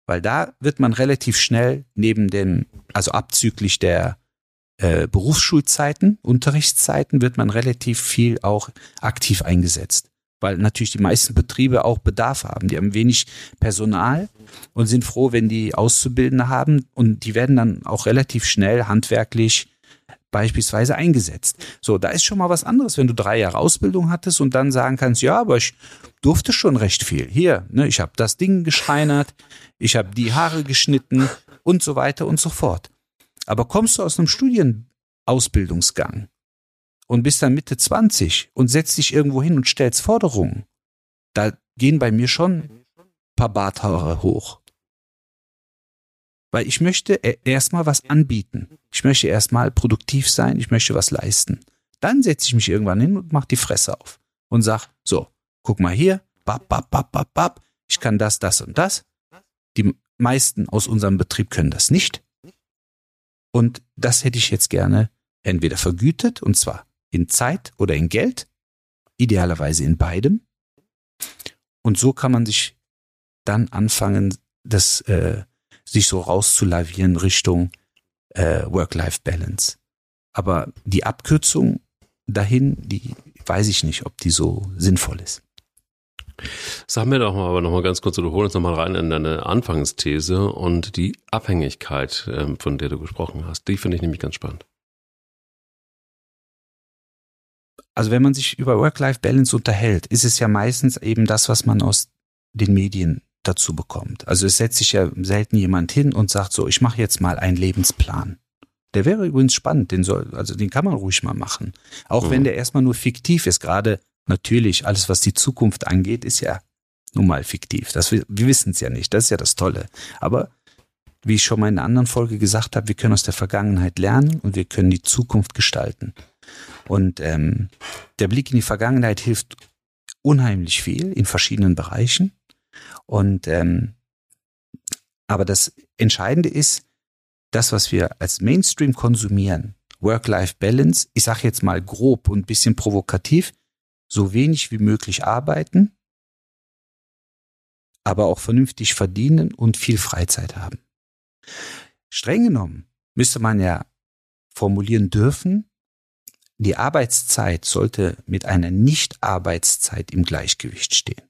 S3: weil da wird man relativ schnell neben den, also abzüglich der äh, Berufsschulzeiten, Unterrichtszeiten wird man relativ viel auch aktiv eingesetzt. Weil natürlich die meisten Betriebe auch Bedarf haben. Die haben wenig Personal und sind froh, wenn die Auszubildende haben. Und die werden dann auch relativ schnell handwerklich beispielsweise eingesetzt. So, da ist schon mal was anderes, wenn du drei Jahre Ausbildung hattest und dann sagen kannst, ja, aber ich durfte schon recht viel. Hier, ne, ich habe das Ding geschreinert, ich habe die Haare geschnitten und so weiter und so fort. Aber kommst du aus einem Studienausbildungsgang und bist dann Mitte 20 und setzt dich irgendwo hin und stellst Forderungen, da gehen bei mir schon ein paar Barthaare hoch. Weil ich möchte e-, erstmal was anbieten. Ich möchte erstmal produktiv sein, ich möchte was leisten. Dann setze ich mich irgendwann hin und mache die Fresse auf und sag, so, guck mal hier, bap, bap, bap, bap, bap, ich kann das, das und das. Die meisten aus unserem Betrieb können das nicht. Und das hätte ich jetzt gerne entweder vergütet, und zwar in Zeit oder in Geld, idealerweise in beidem. Und so kann man sich dann anfangen, das äh, sich so rauszulavieren Richtung äh, Work-Life-Balance. Aber die Abkürzung dahin, die weiß ich nicht, ob die so sinnvoll ist.
S2: Sag mir doch mal, aber noch mal ganz kurz, du holst noch mal rein in deine Anfangsthese und die Abhängigkeit, ähm, von der du gesprochen hast. Die finde ich nämlich ganz spannend.
S3: Also wenn man sich über Work-Life-Balance unterhält, ist es ja meistens eben das, was man aus den Medien dazu bekommt. Also es setzt sich ja selten jemand hin und sagt so, ich mache jetzt mal einen Lebensplan. Der wäre übrigens spannend, den soll, also den kann man ruhig mal machen. Auch mhm. wenn der erstmal nur fiktiv ist. Gerade natürlich, alles, was die Zukunft angeht, ist ja nun mal fiktiv. Das, wir wissen es ja nicht. Das ist ja das Tolle. Aber wie ich schon mal in einer anderen Folge gesagt habe, wir können aus der Vergangenheit lernen und wir können die Zukunft gestalten. Und ähm, der Blick in die Vergangenheit hilft unheimlich viel in verschiedenen Bereichen. Und ähm, aber das Entscheidende ist, das, was wir als Mainstream konsumieren, Work-Life-Balance, ich sage jetzt mal grob und bisschen provokativ, so wenig wie möglich arbeiten, aber auch vernünftig verdienen und viel Freizeit haben. Streng genommen müsste man ja formulieren dürfen, die Arbeitszeit sollte mit einer Nicht-Arbeitszeit im Gleichgewicht stehen.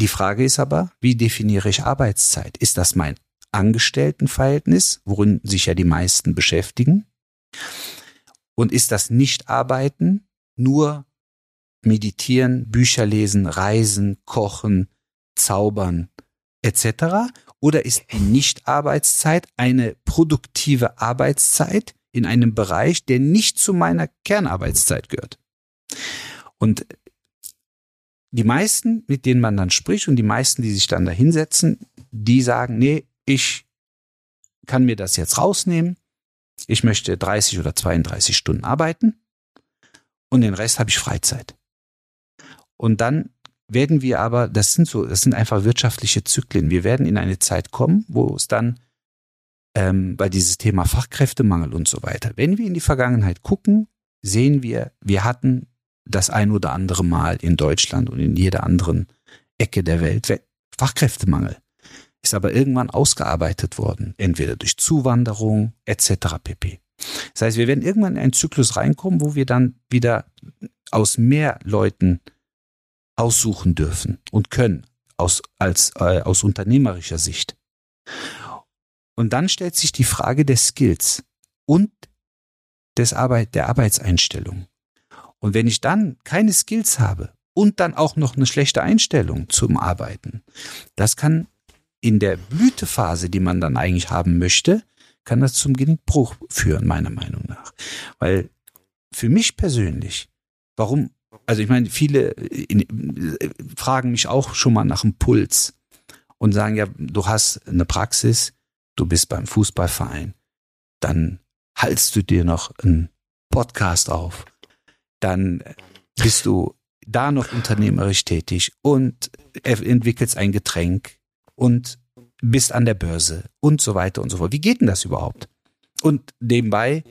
S3: Die Frage ist aber, wie definiere ich Arbeitszeit? Ist das mein Angestelltenverhältnis, worin sich ja die meisten beschäftigen? Und ist das Nicht-Arbeiten nur meditieren, Bücher lesen, reisen, kochen, zaubern etc.? Oder ist die Nicht-Arbeitszeit eine produktive Arbeitszeit in einem Bereich, der nicht zu meiner Kernarbeitszeit gehört? Und die meisten, mit denen man dann spricht und die meisten, die sich dann da hinsetzen, die sagen, nee, ich kann mir das jetzt rausnehmen. Ich möchte 30 oder 32 Stunden arbeiten und den Rest habe ich Freizeit. Und dann werden wir aber, das sind so, das sind einfach wirtschaftliche Zyklen. Wir werden in eine Zeit kommen, wo es dann ähm, bei dieses Thema Fachkräftemangel und so weiter. Wenn wir in die Vergangenheit gucken, sehen wir, wir hatten das ein oder andere Mal in Deutschland und in jeder anderen Ecke der Welt. Fachkräftemangel ist aber irgendwann ausgearbeitet worden, entweder durch Zuwanderung etc. pp. Das heißt, wir werden irgendwann in einen Zyklus reinkommen, wo wir dann wieder aus mehr Leuten aussuchen dürfen und können aus, als, äh, aus unternehmerischer Sicht. Und dann stellt sich die Frage der Skills und des Arbeit, der Arbeitseinstellung. Und wenn ich dann keine Skills habe und dann auch noch eine schlechte Einstellung zum Arbeiten, das kann in der Blütephase, die man dann eigentlich haben möchte, kann das zum Genickbruch führen, meiner Meinung nach. Weil für mich persönlich, warum, also ich meine, viele in, äh, fragen mich auch schon mal nach dem Puls und sagen, ja, du hast eine Praxis, du bist beim Fußballverein, dann haltst du dir noch einen Podcast auf, dann bist du da noch unternehmerisch tätig und entwickelst ein Getränk und bist an der Börse und so weiter und so fort. Wie geht denn das überhaupt? Und nebenbei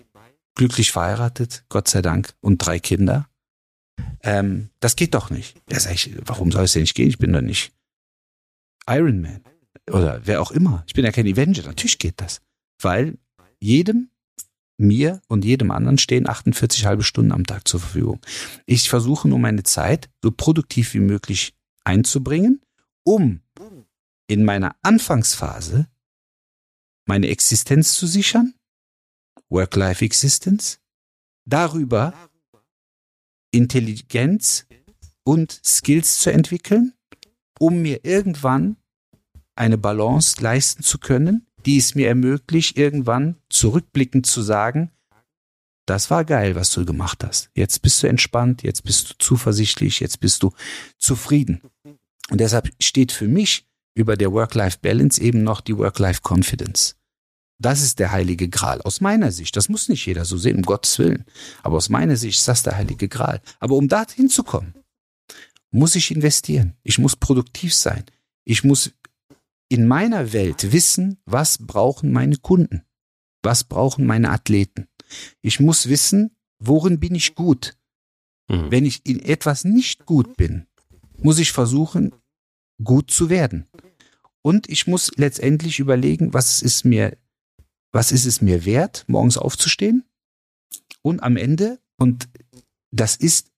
S3: glücklich verheiratet, Gott sei Dank, und drei Kinder. Ähm, das geht doch nicht. Ja, sag ich, warum soll es denn nicht gehen? Ich bin doch nicht Iron Man oder wer auch immer. Ich bin ja kein Avenger. Natürlich geht das. Weil jedem, mir und jedem anderen stehen 48 halbe Stunden am Tag zur Verfügung. Ich versuche nur meine Zeit so produktiv wie möglich einzubringen, um in meiner Anfangsphase meine Existenz zu sichern, Work-Life-Existence, darüber Intelligenz und Skills zu entwickeln, um mir irgendwann eine Balance leisten zu können, die es mir ermöglicht, irgendwann zurückblickend zu sagen, das war geil, was du gemacht hast. Jetzt bist du entspannt, jetzt bist du zuversichtlich, jetzt bist du zufrieden. Und deshalb steht für mich über der Work-Life-Balance eben noch die Work-Life-Confidence. Das ist der heilige Gral. Aus meiner Sicht. Das muss nicht jeder so sehen, um Gottes Willen. Aber aus meiner Sicht ist das der heilige Gral. Aber um da hinzukommen, muss ich investieren. Ich muss produktiv sein. Ich muss in meiner Welt wissen, was brauchen meine Kunden? Was brauchen meine Athleten? Ich muss wissen, worin bin ich gut? Mhm. Wenn ich in etwas nicht gut bin, muss ich versuchen, gut zu werden. Und ich muss letztendlich überlegen, was ist mir, was ist es mir wert, morgens aufzustehen? Und am Ende, und das ist,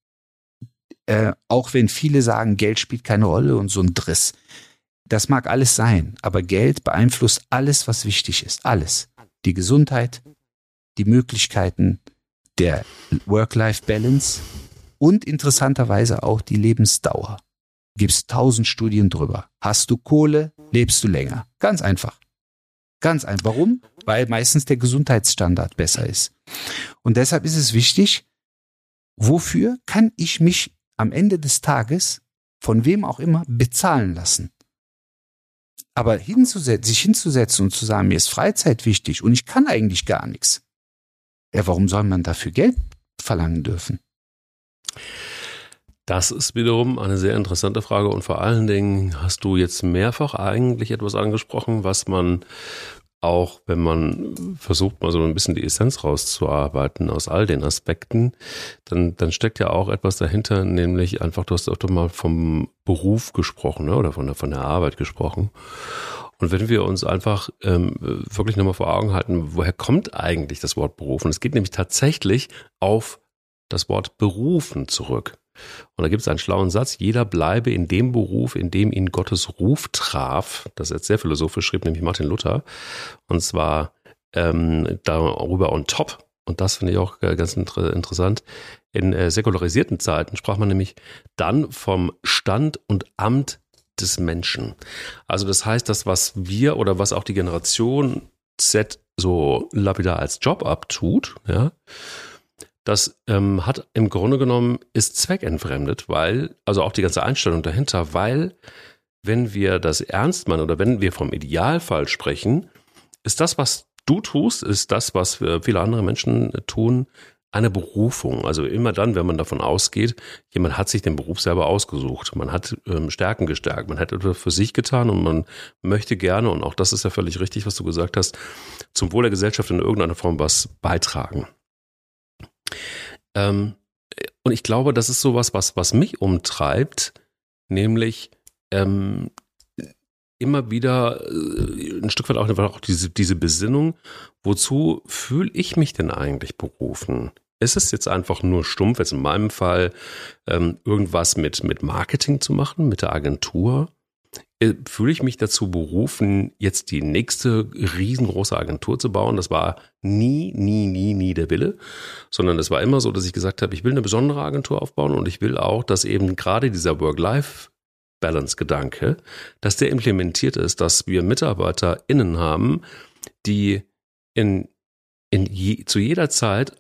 S3: äh, auch wenn viele sagen, Geld spielt keine Rolle und so ein Driss. Das mag alles sein, aber Geld beeinflusst alles, was wichtig ist. Alles. Die Gesundheit, die Möglichkeiten der Work-Life-Balance und interessanterweise auch die Lebensdauer gibt's tausend Studien drüber. Hast du Kohle, lebst du länger. Ganz einfach. Ganz einfach. Warum? Weil meistens der Gesundheitsstandard besser ist. Und deshalb ist es wichtig, wofür kann ich mich am Ende des Tages von wem auch immer bezahlen lassen? Aber hinzusetzen, sich hinzusetzen und zu sagen, mir ist Freizeit wichtig und ich kann eigentlich gar nichts. Ja, warum soll man dafür Geld verlangen dürfen?
S2: Das ist wiederum eine sehr interessante Frage und vor allen Dingen hast du jetzt mehrfach eigentlich etwas angesprochen, was man auch, wenn man versucht, mal so ein bisschen die Essenz rauszuarbeiten aus all den Aspekten, dann, dann steckt ja auch etwas dahinter, nämlich einfach, du hast öfter mal vom Beruf gesprochen ne, oder von der, von der Arbeit gesprochen. Und wenn wir uns einfach ähm, wirklich nochmal vor Augen halten, woher kommt eigentlich das Wort berufen? Es geht nämlich tatsächlich auf das Wort berufen zurück. Und da gibt es einen schlauen Satz, jeder bleibe in dem Beruf, in dem ihn Gottes Ruf traf. Das ist jetzt sehr philosophisch, schrieb nämlich Martin Luther. Und zwar ähm, darüber on top. Und das finde ich auch ganz inter interessant. In äh, säkularisierten Zeiten sprach man nämlich dann vom Stand und Amt des Menschen. Also das heißt, das, was wir oder was auch die Generation Z so lapidar als Job abtut, ja, das ähm, hat im Grunde genommen ist zweckentfremdet, weil, also auch die ganze Einstellung dahinter, weil wenn wir das ernst meinen oder wenn wir vom Idealfall sprechen, ist das, was du tust, ist das, was viele andere Menschen tun, eine Berufung. Also immer dann, wenn man davon ausgeht, jemand hat sich den Beruf selber ausgesucht, man hat ähm, Stärken gestärkt, man hat etwas für sich getan und man möchte gerne, und auch das ist ja völlig richtig, was du gesagt hast, zum Wohl der Gesellschaft in irgendeiner Form was beitragen. Ähm, und ich glaube, das ist sowas, was, was mich umtreibt, nämlich ähm, immer wieder äh, ein Stück weit auch, auch diese, diese Besinnung, wozu fühle ich mich denn eigentlich berufen? Ist es jetzt einfach nur stumpf, jetzt in meinem Fall, ähm, irgendwas mit, mit Marketing zu machen, mit der Agentur? Äh, fühle ich mich dazu berufen, jetzt die nächste riesengroße Agentur zu bauen. Das war nie, nie, nie, nie der Wille, sondern es war immer so, dass ich gesagt habe, ich will eine besondere Agentur aufbauen und ich will auch, dass eben gerade dieser Work-Life-Balance-Gedanke, dass der implementiert ist, dass wir MitarbeiterInnen haben, die in, in je, zu jeder Zeit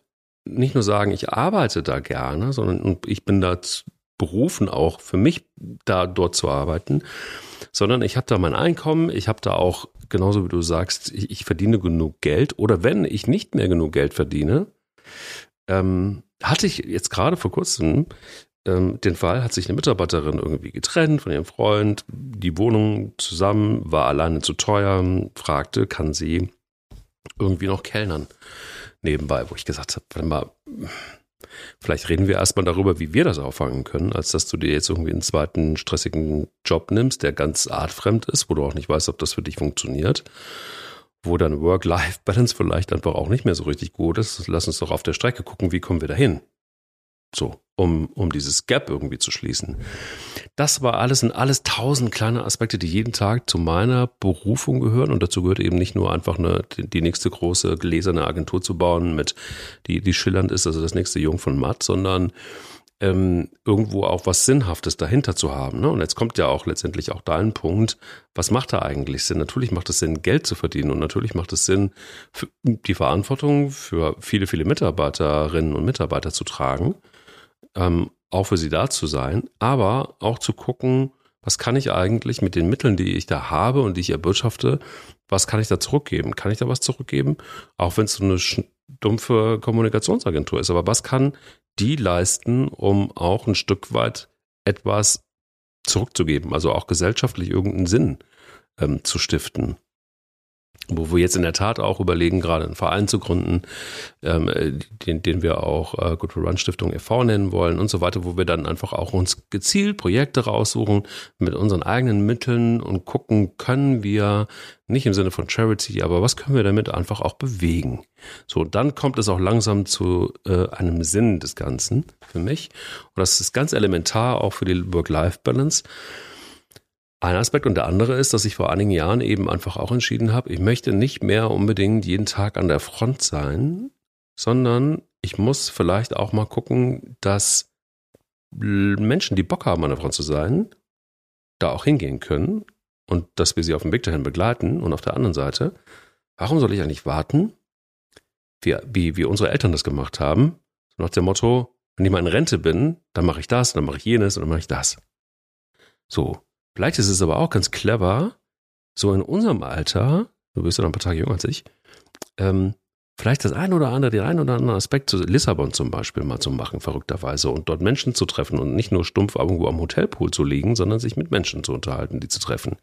S2: nicht nur sagen, ich arbeite da gerne, sondern ich bin da berufen, auch für mich da dort zu arbeiten, sondern ich habe da mein Einkommen, ich habe da auch, genauso wie du sagst, ich, ich, verdiene genug Geld oder wenn ich nicht mehr genug Geld verdiene, ähm, hatte ich jetzt gerade vor kurzem ähm, den Fall, hat sich eine Mitarbeiterin irgendwie getrennt von ihrem Freund, die Wohnung zusammen, war alleine zu teuer, fragte, kann sie irgendwie noch kellnern nebenbei, wo ich gesagt habe, warte mal, Vielleicht reden wir erstmal darüber, wie wir das auffangen können, als dass du dir jetzt irgendwie einen zweiten stressigen Job nimmst, der ganz artfremd ist, wo du auch nicht weißt, ob das für dich funktioniert, wo dann Work-Life-Balance vielleicht einfach auch nicht mehr so richtig gut ist. Lass uns doch auf der Strecke gucken, wie kommen wir dahin. So, um, um dieses Gap irgendwie zu schließen. Das war alles und alles tausend kleine Aspekte, die jeden Tag zu meiner Berufung gehören. Und dazu gehört eben nicht nur einfach eine, die nächste große gläserne Agentur zu bauen, mit die, die schillernd ist, also das nächste Jung von Matt, sondern ähm, irgendwo auch was Sinnhaftes dahinter zu haben. Ne? Und jetzt kommt ja auch letztendlich auch dein Punkt, was macht da eigentlich Sinn? Natürlich macht es Sinn, Geld zu verdienen und natürlich macht es Sinn, die Verantwortung für viele, viele Mitarbeiterinnen und Mitarbeiter zu tragen ähm, auch für sie da zu sein, aber auch zu gucken, was kann ich eigentlich mit den Mitteln, die ich da habe und die ich erwirtschafte, was kann ich da zurückgeben? Kann ich da was zurückgeben? Auch wenn es so eine dumpfe Kommunikationsagentur ist, aber was kann die leisten, um auch ein Stück weit etwas zurückzugeben, also auch gesellschaftlich irgendeinen Sinn ähm, zu stiften? Wo wir jetzt in der Tat auch überlegen, gerade einen Verein zu gründen, ähm, den, den wir auch äh, Good for Run Stiftung e.V. nennen wollen und so weiter, wo wir dann einfach auch uns gezielt Projekte raussuchen mit unseren eigenen Mitteln und gucken, können wir nicht im Sinne von Charity, aber was können wir damit einfach auch bewegen? So, dann kommt es auch langsam zu äh, einem Sinn des Ganzen für mich. Und das ist ganz elementar auch für die Work-Life-Balance ein Aspekt und der andere ist, dass ich vor einigen Jahren eben einfach auch entschieden habe, ich möchte nicht mehr unbedingt jeden Tag an der Front sein, sondern ich muss vielleicht auch mal gucken, dass Menschen, die Bock haben, an der Front zu sein, da auch hingehen können und dass wir sie auf dem Weg dahin begleiten. Und auf der anderen Seite, warum soll ich eigentlich warten, wie, wie, wie unsere Eltern das gemacht haben? Nach dem Motto, wenn ich mal in Rente bin, dann mache ich das, dann mache ich jenes und dann mache ich das. So, Vielleicht ist es aber auch ganz clever, so in unserem Alter, du bist ja noch ein paar Tage jünger als ich, ähm, vielleicht das ein oder andere, den einen oder anderen Aspekt zu Lissabon zum Beispiel mal zu machen, verrückterweise, und dort Menschen zu treffen und nicht nur stumpf irgendwo am Hotelpool zu liegen, sondern sich mit Menschen zu unterhalten, die zu treffen.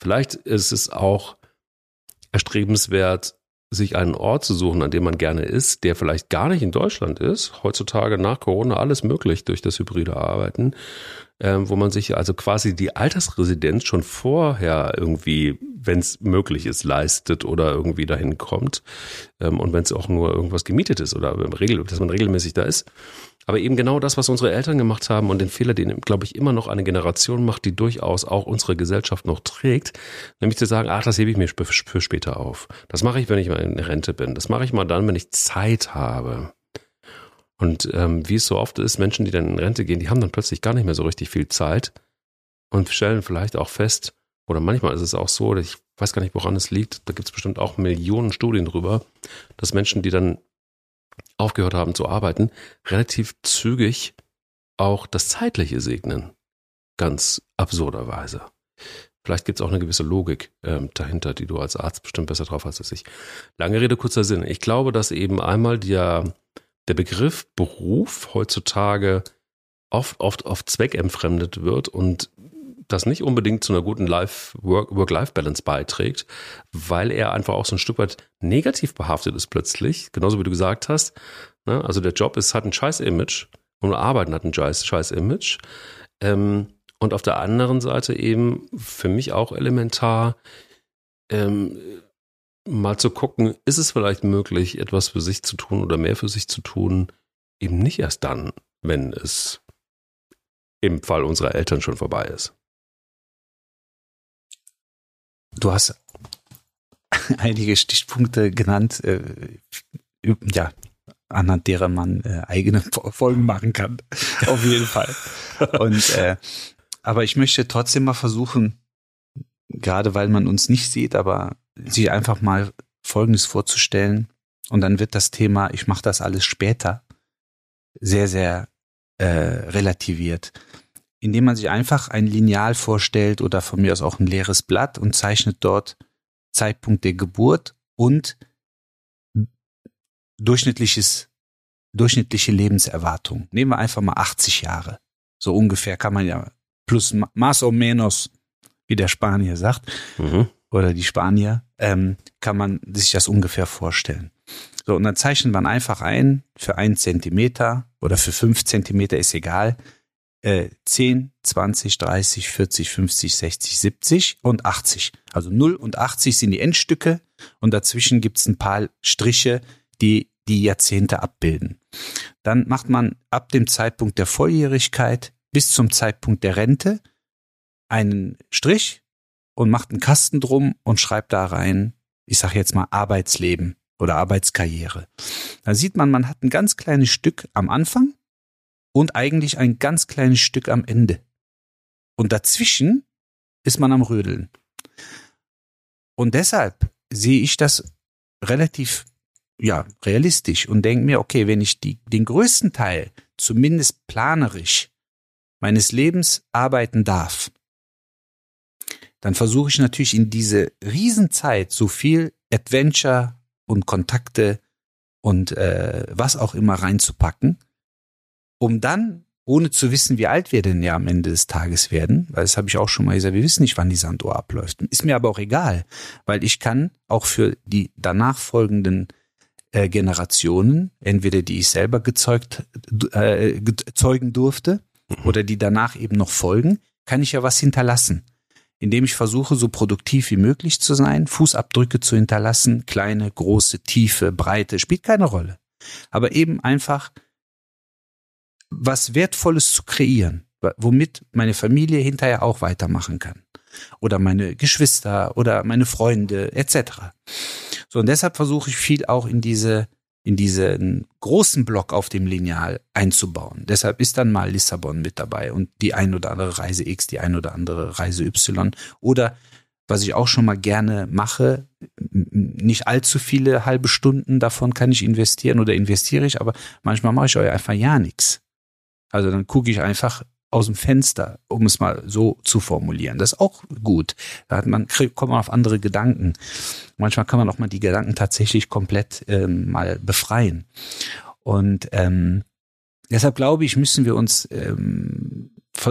S2: Vielleicht ist es auch erstrebenswert, sich einen Ort zu suchen, an dem man gerne ist, der vielleicht gar nicht in Deutschland ist. Heutzutage nach Corona alles möglich durch das hybride Arbeiten, ähm, wo man sich also quasi die Altersresidenz schon vorher irgendwie, wenn es möglich ist, leistet oder irgendwie dahin kommt. Ähm, und wenn es auch nur irgendwas gemietet ist oder dass man regelmäßig da ist. Aber eben genau das, was unsere Eltern gemacht haben und den Fehler, den, glaube ich, immer noch eine Generation macht, die durchaus auch unsere Gesellschaft noch trägt, nämlich zu sagen, ach, das hebe ich mir für später auf. Das mache ich, wenn ich mal in Rente bin. Das mache ich mal dann, wenn ich Zeit habe. Und ähm, wie es so oft ist, Menschen, die dann in Rente gehen, die haben dann plötzlich gar nicht mehr so richtig viel Zeit und stellen vielleicht auch fest, oder manchmal ist es auch so, ich weiß gar nicht, woran es liegt, da gibt es bestimmt auch Millionen Studien drüber, dass Menschen, die dann aufgehört haben zu arbeiten, relativ zügig auch das Zeitliche segnen. Ganz absurderweise. Vielleicht gibt es auch eine gewisse Logik ähm, dahinter, die du als Arzt bestimmt besser drauf hast als ich. Lange Rede, kurzer Sinn. Ich glaube, dass eben einmal der, der Begriff Beruf heutzutage oft, oft auf Zweck entfremdet wird und das nicht unbedingt zu einer guten Work-Life-Balance beiträgt, weil er einfach auch so ein Stück weit negativ behaftet ist plötzlich, genauso wie du gesagt hast. Ne? Also der Job ist, hat ein scheiß Image und Arbeiten hat ein scheiß Image. Ähm, und auf der anderen Seite eben für mich auch elementar, ähm, mal zu gucken, ist es vielleicht möglich, etwas für sich zu tun oder mehr für sich zu tun, eben nicht erst dann, wenn es im Fall unserer Eltern schon vorbei ist.
S3: du hast einige Stichpunkte genannt, äh, ja, anhand derer man äh, eigene Folgen machen kann. Auf jeden Fall. Und äh, aber ich möchte trotzdem mal versuchen, gerade weil man uns nicht sieht, aber sich einfach mal Folgendes vorzustellen. Und dann wird das Thema, ich mache das alles später, sehr, sehr äh, relativiert. Indem man sich einfach ein Lineal vorstellt oder von mir aus auch ein leeres Blatt und zeichnet dort Zeitpunkt der Geburt und durchschnittliches, durchschnittliche Lebenserwartung. Nehmen wir einfach mal 80 Jahre. So ungefähr kann man ja plus más o menos, wie der Spanier sagt, mhm. oder die Spanier, ähm, kann man sich das ungefähr vorstellen. So, und dann zeichnet man einfach ein, für einen Zentimeter oder für fünf Zentimeter ist egal, äh, 10, 20, 30, 40, 50, 60, 70 und 80. Also 0 und 80 sind die Endstücke und dazwischen gibt's ein paar Striche, die die Jahrzehnte abbilden. Dann macht man ab dem Zeitpunkt der Volljährigkeit bis zum Zeitpunkt der Rente einen Strich und macht einen Kasten drum und schreibt da rein, ich sage jetzt mal Arbeitsleben oder Arbeitskarriere. Da sieht man, man hat ein ganz kleines Stück am Anfang und eigentlich ein ganz kleines Stück am Ende. Und dazwischen ist man am Rödeln. Und deshalb sehe ich das relativ ja, realistisch und denke mir, okay, wenn ich die, den größten Teil zumindest planerisch meines Lebens arbeiten darf, dann versuche ich natürlich in diese Riesenzeit so viel Adventure und Kontakte und äh, was auch immer reinzupacken, um dann, ohne zu wissen, wie alt wir denn ja am Ende des Tages werden, weil das habe ich auch schon mal gesagt, wir wissen nicht, wann die Sanduhr abläuft. Ist mir aber auch egal, weil ich kann auch für die danach folgenden äh, Generationen, entweder die ich selber gezeugt, äh, zeugen durfte mhm. oder die danach eben noch folgen, kann ich ja was hinterlassen. Indem ich versuche, so produktiv wie möglich zu sein, Fußabdrücke zu hinterlassen, kleine, große, tiefe, breite, spielt keine Rolle. Aber eben einfach was Wertvolles zu kreieren, womit meine Familie hinterher auch weitermachen kann. Oder meine Geschwister oder meine Freunde etc. So, und deshalb versuche ich viel auch in diese, in diesen großen Block auf dem Lineal einzubauen. Deshalb ist dann mal Lissabon mit dabei und die ein oder andere Reise X, die ein oder andere Reise Y. Oder was ich auch schon mal gerne mache, nicht allzu viele halbe Stunden davon kann ich investieren oder investiere ich, aber manchmal mache ich euch einfach ja nichts. Also dann gucke ich einfach aus dem Fenster, um es mal so zu formulieren. Das ist auch gut. Da hat man, kommt man auf andere Gedanken. Manchmal kann man auch mal die Gedanken tatsächlich komplett ähm, mal befreien. Und ähm, deshalb glaube ich, müssen wir uns, ähm,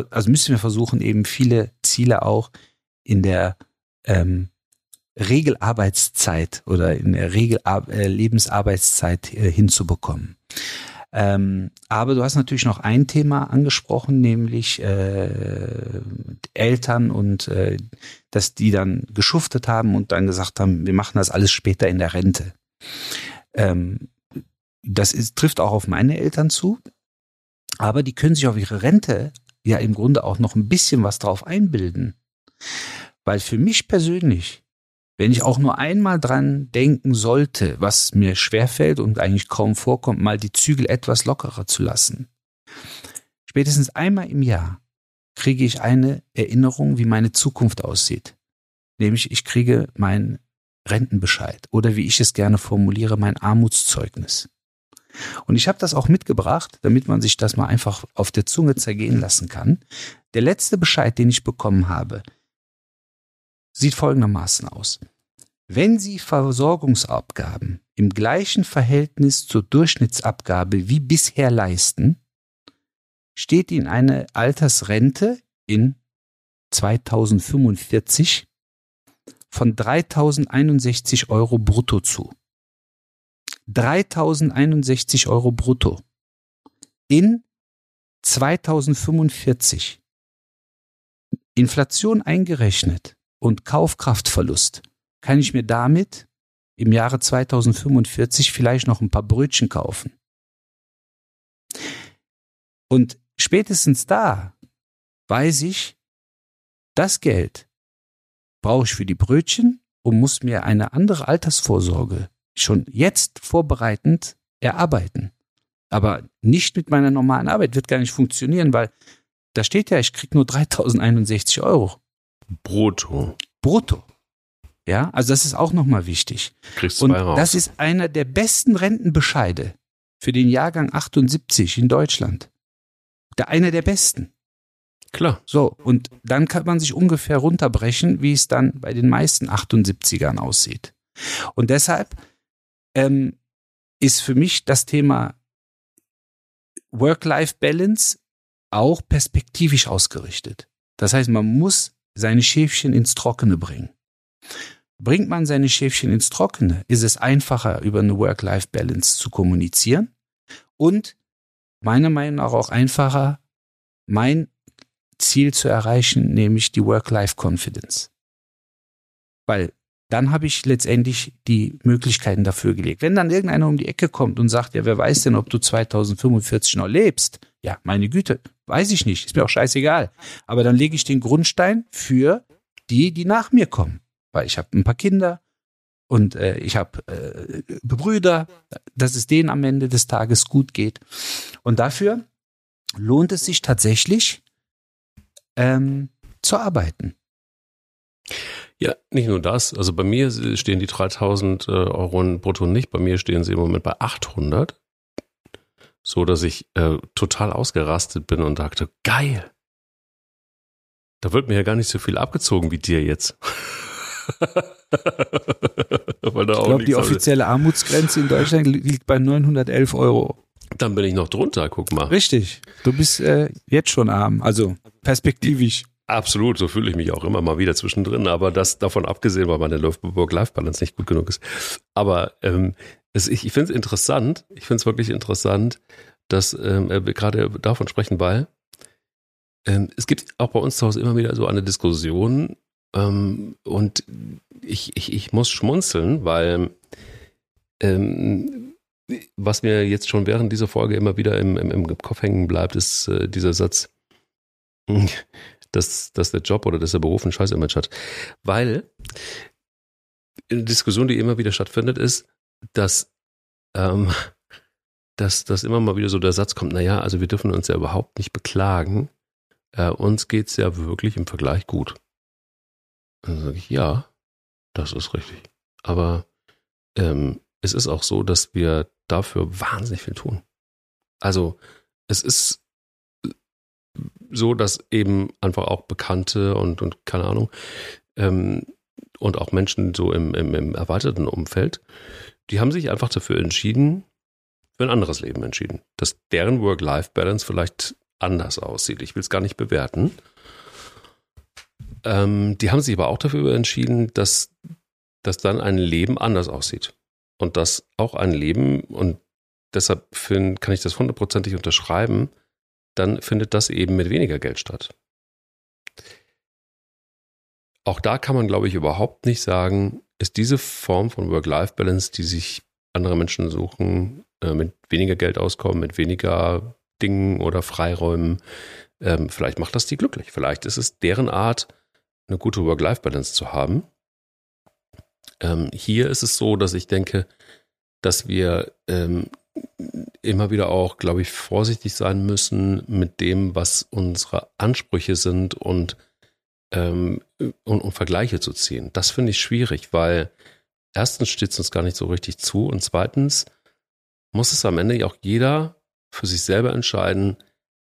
S3: also müssen wir versuchen, eben viele Ziele auch in der ähm, Regelarbeitszeit oder in der Regel äh, Lebensarbeitszeit äh, hinzubekommen. Ähm, aber du hast natürlich noch ein Thema angesprochen, nämlich äh, Eltern und äh, dass die dann geschuftet haben und dann gesagt haben, wir machen das alles später in der Rente. Ähm, das ist, trifft auch auf meine Eltern zu, aber die können sich auf ihre Rente ja im Grunde auch noch ein bisschen was drauf einbilden. Weil für mich persönlich wenn ich auch nur einmal dran denken sollte, was mir schwerfällt und eigentlich kaum vorkommt, mal die Zügel etwas lockerer zu lassen. Spätestens einmal im Jahr kriege ich eine Erinnerung, wie meine Zukunft aussieht. Nämlich ich kriege mein Rentenbescheid oder wie ich es gerne formuliere, mein Armutszeugnis. Und ich habe das auch mitgebracht, damit man sich das mal einfach auf der Zunge zergehen lassen kann. Der letzte Bescheid, den ich bekommen habe, sieht folgendermaßen aus. Wenn Sie Versorgungsabgaben im gleichen Verhältnis zur Durchschnittsabgabe wie bisher leisten, steht Ihnen eine Altersrente in 2045 von 3061 Euro brutto zu. 3061 Euro brutto. In 2045. Inflation eingerechnet und Kaufkraftverlust kann ich mir damit im Jahre 2045 vielleicht noch ein paar Brötchen kaufen. Und spätestens da weiß ich, das Geld brauche ich für die Brötchen und muss mir eine andere Altersvorsorge schon jetzt vorbereitend erarbeiten. Aber nicht mit meiner normalen Arbeit, wird gar nicht funktionieren, weil da steht ja, ich krieg nur 3061 Euro.
S2: Brutto.
S3: Brutto. Ja, also das ist auch nochmal wichtig.
S2: Kriegst
S3: Und
S2: zwei raus.
S3: das ist einer der besten Rentenbescheide für den Jahrgang 78 in Deutschland. Der einer der besten.
S2: Klar.
S3: So, und dann kann man sich ungefähr runterbrechen, wie es dann bei den meisten 78ern aussieht. Und deshalb ähm, ist für mich das Thema Work-Life-Balance auch perspektivisch ausgerichtet. Das heißt, man muss seine Schäfchen ins Trockene bringen. Bringt man seine Schäfchen ins Trockene, ist es einfacher, über eine Work-Life-Balance zu kommunizieren und meiner Meinung nach auch einfacher, mein Ziel zu erreichen, nämlich die Work-Life-Confidence. Weil dann habe ich letztendlich die Möglichkeiten dafür gelegt. Wenn dann irgendeiner um die Ecke kommt und sagt, ja, wer weiß denn, ob du 2045 noch lebst? Ja, meine Güte, weiß ich nicht, ist mir auch scheißegal. Aber dann lege ich den Grundstein für die, die nach mir kommen. Weil ich habe ein paar Kinder und äh, ich habe äh, Brüder, dass es denen am Ende des Tages gut geht. Und dafür lohnt es sich tatsächlich, ähm, zu arbeiten.
S2: Ja, nicht nur das. Also bei mir stehen die 3000 äh, Euro brutto nicht. Bei mir stehen sie im Moment bei 800. So, dass ich äh, total ausgerastet bin und dachte, geil. Da wird mir ja gar nicht so viel abgezogen wie dir jetzt.
S3: Ich glaube, die offizielle Armutsgrenze in Deutschland li- liegt bei 911 Euro.
S2: Dann bin ich noch drunter, guck mal.
S3: Richtig. Du bist äh, jetzt schon arm, also perspektivisch.
S2: Absolut, so fühle ich mich auch immer mal wieder zwischendrin, aber das davon abgesehen, weil meine Work-Life-Balance nicht gut genug ist. Aber ähm, es, ich, ich finde es interessant, ich finde es wirklich interessant, dass ähm, wir gerade davon sprechen, weil ähm, es gibt auch bei uns zu Hause immer wieder so eine Diskussion ähm, und ich, ich, ich muss schmunzeln, weil ähm, was mir jetzt schon während dieser Folge immer wieder im, im, im Kopf hängen bleibt, ist äh, dieser Satz, dass, dass der Job oder dass der Beruf ein Scheiß-Image hat. Weil eine Diskussion, die immer wieder stattfindet, ist, dass, ähm, dass, dass immer mal wieder so der Satz kommt, naja, also wir dürfen uns ja überhaupt nicht beklagen. Äh, uns geht's ja wirklich im Vergleich gut. Dann sage ich, ja, das ist richtig. Aber ähm, es ist auch so, dass wir dafür wahnsinnig viel tun. Also es ist so, dass eben einfach auch Bekannte und, und keine Ahnung, ähm, und auch Menschen so im, im, im erweiterten Umfeld, die haben sich einfach dafür entschieden, für ein anderes Leben entschieden. Dass deren Work-Life-Balance vielleicht anders aussieht. Ich will es gar nicht bewerten. Ähm, die haben sich aber auch dafür entschieden, dass, dass dann ein Leben anders aussieht. Und dass auch ein Leben, und deshalb kann ich das hundertprozentig unterschreiben, dann findet das eben mit weniger Geld statt. Auch da kann man, glaube ich, überhaupt nicht sagen, ist diese Form von Work-Life-Balance, die sich andere Menschen suchen, äh, mit weniger Geld auskommen, mit weniger Dingen oder Freiräumen, ähm, vielleicht macht das die glücklich. Vielleicht ist es deren Art, eine gute Work-Life-Balance zu haben. Ähm, hier ist es so, dass ich denke, dass wir ähm, immer wieder auch, glaube ich, vorsichtig sein müssen mit dem, was unsere Ansprüche sind und, ähm, und, und Vergleiche zu ziehen. Das finde ich schwierig, weil erstens steht es uns gar nicht so richtig zu und zweitens muss es am Ende auch jeder für sich selber entscheiden,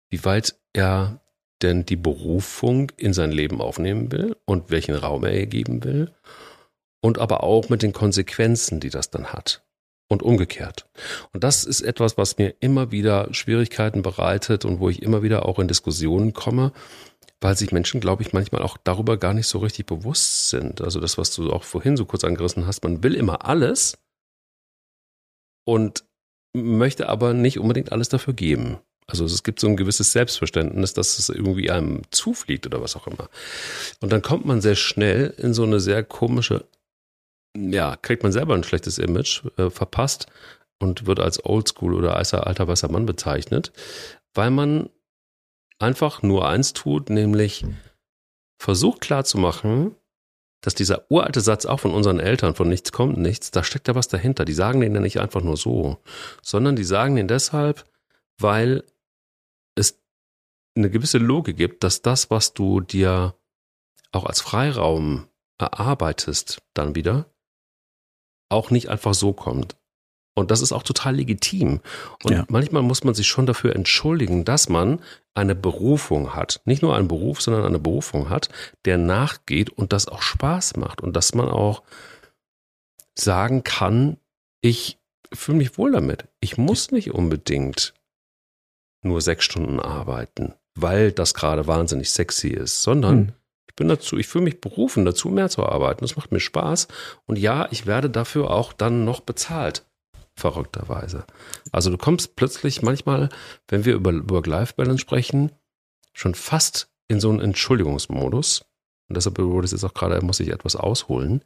S2: wie weit er denn die Berufung in sein Leben aufnehmen will und welchen Raum er ihr geben will und aber auch mit den Konsequenzen, die das dann hat und umgekehrt. Und das ist etwas, was mir immer wieder Schwierigkeiten bereitet und wo ich immer wieder auch in Diskussionen komme, weil sich Menschen, glaube ich, manchmal auch darüber gar nicht so richtig bewusst sind. Also das, was du auch vorhin so kurz angerissen hast, man will immer alles und möchte aber nicht unbedingt alles dafür geben. Also es gibt so ein gewisses Selbstverständnis, dass es irgendwie einem zufliegt oder was auch immer. Und dann kommt man sehr schnell in so eine sehr komische ja, kriegt man selber ein schlechtes Image äh, verpasst und wird als Oldschool oder alter, alter weißer Mann bezeichnet, weil man einfach nur eins tut, nämlich versucht klarzumachen, dass dieser uralte Satz auch von unseren Eltern, von nichts kommt nichts, da steckt da was dahinter. Die sagen den ja nicht einfach nur so, sondern die sagen den deshalb, weil es eine gewisse Logik gibt, dass das, was du dir auch als Freiraum erarbeitest, dann wieder, auch nicht einfach so kommt. Und das ist auch total legitim. Und ja. manchmal muss man sich schon dafür entschuldigen, dass man eine Berufung hat. Nicht nur einen Beruf, sondern eine Berufung hat, der nachgeht und das auch Spaß macht. Und dass man auch sagen kann, ich fühle mich wohl damit. Ich muss nicht unbedingt nur sechs Stunden arbeiten, weil das gerade wahnsinnig sexy ist, sondern hm. Bin dazu, ich fühle mich berufen, dazu mehr zu arbeiten. Das macht mir Spaß. Und ja, ich werde dafür auch dann noch bezahlt verrückterweise. Also du kommst plötzlich manchmal, wenn wir über Work-Life-Balance sprechen, schon fast in so einen Entschuldigungsmodus. Und deshalb wurde es jetzt auch gerade, muss ich etwas ausholen.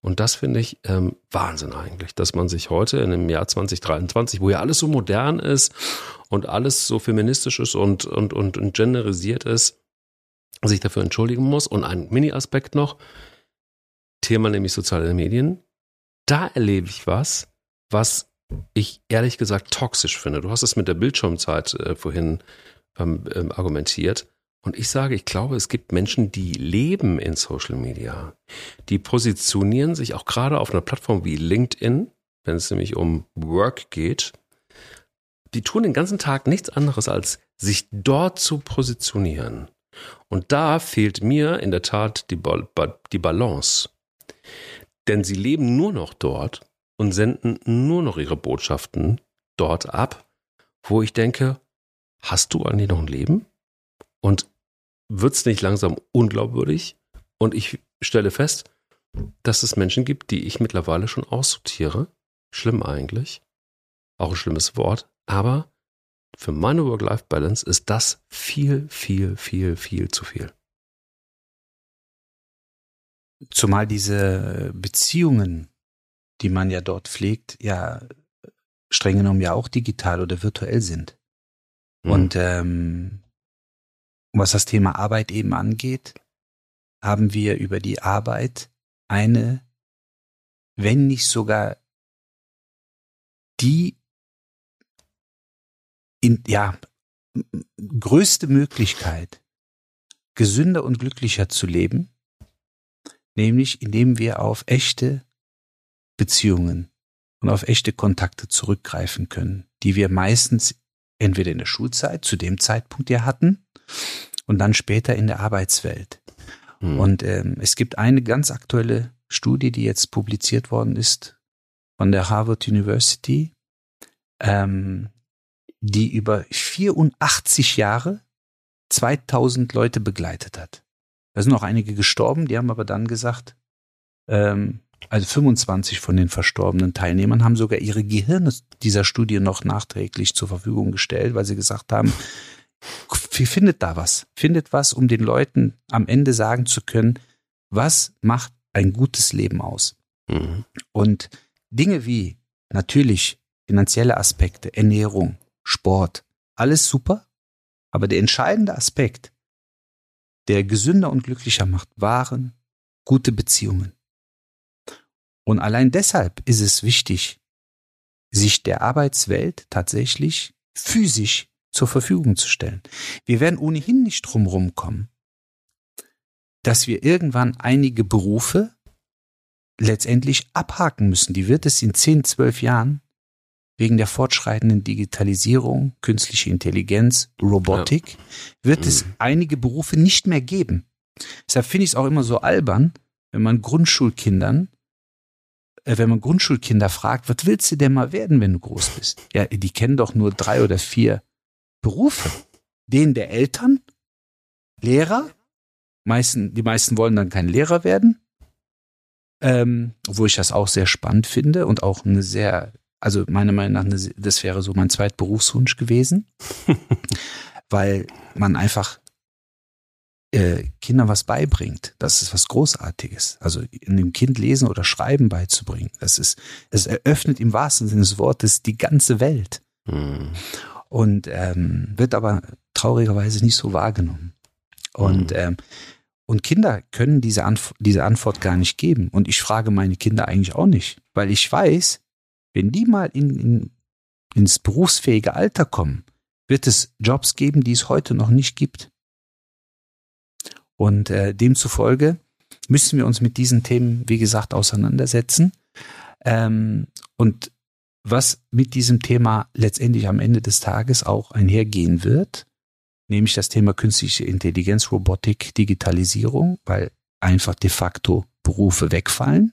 S2: Und das finde ich ähm, Wahnsinn eigentlich, dass man sich heute in dem Jahr 2023, wo ja alles so modern ist und alles so feministisch ist und, und, und, und genderisiert ist, sich dafür entschuldigen muss. Und ein Mini-Aspekt noch, Thema nämlich soziale Medien. Da erlebe ich was, was ich ehrlich gesagt toxisch finde. Du hast es mit der Bildschirmzeit äh, vorhin ähm, ähm, argumentiert. Und ich sage, ich glaube, es gibt Menschen, die leben in Social Media. Die positionieren sich auch gerade auf einer Plattform wie LinkedIn, wenn es nämlich um Work geht. Die tun den ganzen Tag nichts anderes, als sich dort zu positionieren. Und da fehlt mir in der Tat die, ba die Balance. Denn sie leben nur noch dort und senden nur noch ihre Botschaften dort ab, wo ich denke, hast du eigentlich noch ein Leben? Und wird's nicht langsam unglaubwürdig? Und ich stelle fest, dass es Menschen gibt, die ich mittlerweile schon aussortiere. Schlimm eigentlich. Auch ein schlimmes Wort. Aber für meine Work-Life-Balance ist das viel, viel, viel, viel zu viel.
S3: Zumal diese Beziehungen die man ja dort pflegt, ja streng genommen ja auch digital oder virtuell sind. Mhm. Und ähm, was das Thema Arbeit eben angeht, haben wir über die Arbeit eine, wenn nicht sogar die in, ja, größte Möglichkeit, gesünder und glücklicher zu leben, nämlich indem wir auf echte Beziehungen und auf echte Kontakte zurückgreifen können, die wir meistens entweder in der Schulzeit zu dem Zeitpunkt ja hatten und dann später in der Arbeitswelt. Mhm. Und ähm, es gibt eine ganz aktuelle Studie, die jetzt publiziert worden ist von der Harvard University, ähm, die über 84 Jahre 2000 Leute begleitet hat. Da sind auch einige gestorben, die haben aber dann gesagt, ähm, also 25 von den verstorbenen Teilnehmern haben sogar ihre Gehirne dieser Studie noch nachträglich zur Verfügung gestellt, weil sie gesagt haben, findet da was, findet was, um den Leuten am Ende sagen zu können, was macht ein gutes Leben aus. Mhm. Und Dinge wie natürlich finanzielle Aspekte, Ernährung, Sport, alles super, aber der entscheidende Aspekt, der gesünder und glücklicher macht, waren gute Beziehungen. Und allein deshalb ist es wichtig, sich der Arbeitswelt tatsächlich physisch zur Verfügung zu stellen. Wir werden ohnehin nicht drumherum kommen, dass wir irgendwann einige Berufe letztendlich abhaken müssen. Die wird es in 10, 12 Jahren wegen der fortschreitenden Digitalisierung, künstliche Intelligenz, Robotik, ja. wird mhm. es einige Berufe nicht mehr geben. Deshalb finde ich es auch immer so albern, wenn man Grundschulkindern äh, wenn man Grundschulkinder fragt, was willst du denn mal werden, wenn du groß bist? Ja, die kennen doch nur drei oder vier Berufe. Den der Eltern, Lehrer, meisten, die meisten wollen dann kein Lehrer werden, ähm, obwohl ich das auch sehr spannend finde und auch eine sehr, also meiner Meinung nach, das wäre so mein Zweitberufswunsch gewesen, weil man einfach äh, Kindern was beibringt. Das ist was Großartiges. Also einem Kind lesen oder schreiben beizubringen. Das ist, es eröffnet im wahrsten Sinne des Wortes die ganze Welt. Mhm. Und ähm, wird aber traurigerweise nicht so wahrgenommen. Und mhm. ähm, Und Kinder können diese, Antw diese Antwort gar nicht geben. Und ich frage meine Kinder eigentlich auch nicht, weil ich weiß, wenn die mal in, in, ins berufsfähige Alter kommen, wird es Jobs geben, die es heute noch nicht gibt. Und äh, demzufolge müssen wir uns mit diesen Themen, wie gesagt, auseinandersetzen. Ähm, und was mit diesem Thema letztendlich am Ende des Tages auch einhergehen wird, nämlich das Thema künstliche Intelligenz, Robotik, Digitalisierung, weil einfach de facto Berufe wegfallen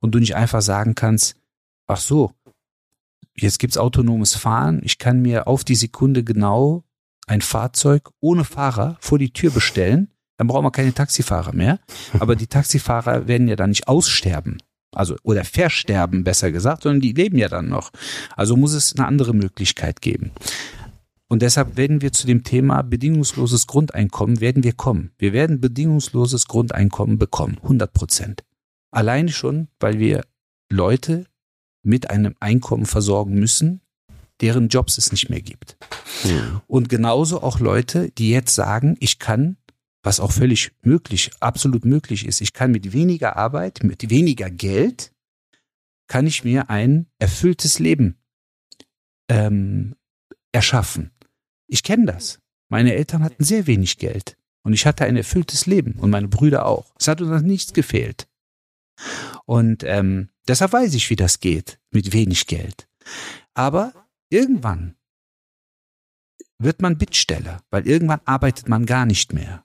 S3: und du nicht einfach sagen kannst, ach so, jetzt gibt's autonomes Fahren, ich kann mir auf die Sekunde genau ein Fahrzeug ohne Fahrer vor die Tür bestellen, dann brauchen wir keine Taxifahrer mehr, aber die Taxifahrer werden ja dann nicht aussterben. Also, oder versterben, besser gesagt, sondern die leben ja dann noch. Also muss es eine andere Möglichkeit geben. Und deshalb werden wir zu dem Thema bedingungsloses Grundeinkommen werden wir kommen. Wir werden bedingungsloses Grundeinkommen bekommen. 100 Prozent. Alleine schon, weil wir Leute mit einem Einkommen versorgen müssen, deren Jobs es nicht mehr gibt. Mhm. Und genauso auch Leute, die jetzt sagen, ich kann, was auch völlig möglich, absolut möglich ist, ich kann mit weniger Arbeit, mit weniger Geld, kann ich mir ein erfülltes Leben ähm, erschaffen. Ich kenne das. Meine Eltern hatten sehr wenig Geld und ich hatte ein erfülltes Leben und meine Brüder auch. Es hat uns nichts gefehlt. Und ähm, deshalb weiß ich, wie das geht mit wenig Geld. Aber irgendwann wird man Bittsteller, weil irgendwann arbeitet man gar nicht mehr.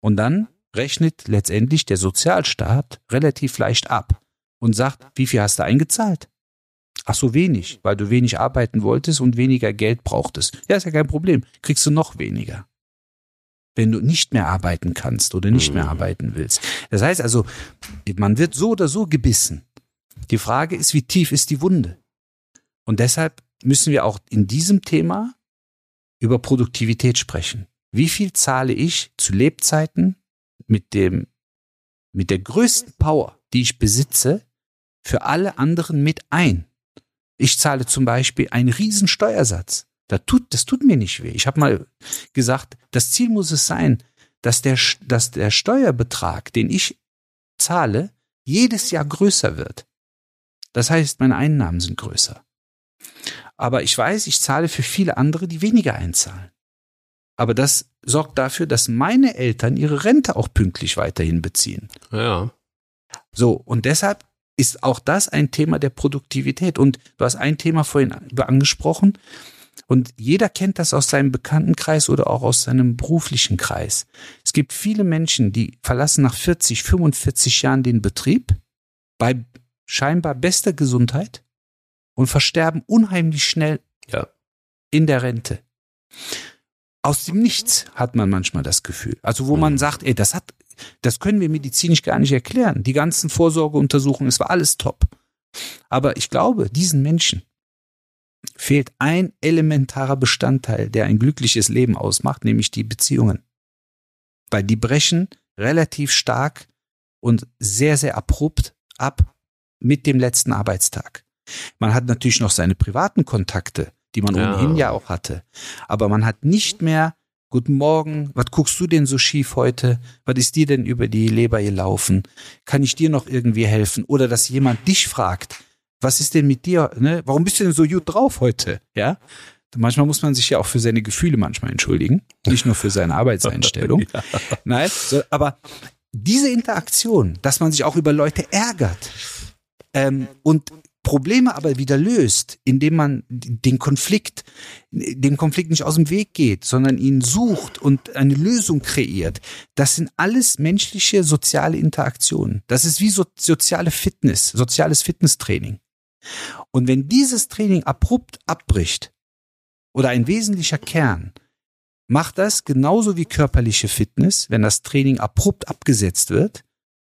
S3: Und dann rechnet letztendlich der Sozialstaat relativ leicht ab und sagt, wie viel hast du eingezahlt? Ach so wenig, weil du wenig arbeiten wolltest und weniger Geld brauchtest. Ja, ist ja kein Problem. Kriegst du noch weniger. Wenn du nicht mehr arbeiten kannst oder nicht mehr mhm. arbeiten willst. Das heißt also, man wird so oder so gebissen. Die Frage ist, wie tief ist die Wunde? Und deshalb müssen wir auch in diesem Thema über Produktivität sprechen. Wie viel zahle ich zu Lebzeiten mit dem, mit der größten Power, die ich besitze, für alle anderen mit ein? Ich zahle zum Beispiel einen riesen Steuersatz. Das tut, das tut mir nicht weh. Ich habe mal gesagt, das Ziel muss es sein, dass der, dass der Steuerbetrag, den ich zahle, jedes Jahr größer wird. Das heißt, meine Einnahmen sind größer. Aber ich weiß, ich zahle für viele andere, die weniger einzahlen. Aber das sorgt dafür, dass meine Eltern ihre Rente auch pünktlich weiterhin beziehen.
S2: Ja.
S3: So, und deshalb ist auch das ein Thema der Produktivität. Und du hast ein Thema vorhin angesprochen. Und jeder kennt das aus seinem Bekanntenkreis oder auch aus seinem beruflichen Kreis. Es gibt viele Menschen, die verlassen nach 40, 45 Jahren den Betrieb bei scheinbar bester Gesundheit und versterben unheimlich schnell
S2: ja.
S3: in der Rente. Aus dem Nichts hat man manchmal das Gefühl. Also wo man mhm. sagt, ey, das hat das können wir medizinisch gar nicht erklären. Die ganzen Vorsorgeuntersuchungen, es war alles top. Aber ich glaube, diesen Menschen fehlt ein elementarer Bestandteil, der ein glückliches Leben ausmacht, nämlich die Beziehungen. Weil die brechen relativ stark und sehr, sehr abrupt ab mit dem letzten Arbeitstag. Man hat natürlich noch seine privaten Kontakte, die man ja. ohnehin ja auch hatte. Aber man hat nicht mehr Guten Morgen, was guckst du denn so schief heute? Was ist dir denn über die Leber gelaufen? Kann ich dir noch irgendwie helfen? Oder dass jemand dich fragt, was ist denn mit dir? Ne? Warum bist du denn so gut drauf heute? Ja, manchmal muss man sich ja auch für seine Gefühle manchmal entschuldigen, nicht nur für seine Arbeitseinstellung. ja. Nein, so, aber diese Interaktion, dass man sich auch über Leute ärgert ähm, und Probleme aber wieder löst, indem man den Konflikt, dem Konflikt nicht aus dem Weg geht, sondern ihn sucht und eine Lösung kreiert. Das sind alles menschliche soziale Interaktionen. Das ist wie so, soziale Fitness, soziales Fitnesstraining. Und wenn dieses Training abrupt abbricht oder ein wesentlicher Kern, macht das genauso wie körperliche Fitness, wenn das Training abrupt abgesetzt wird,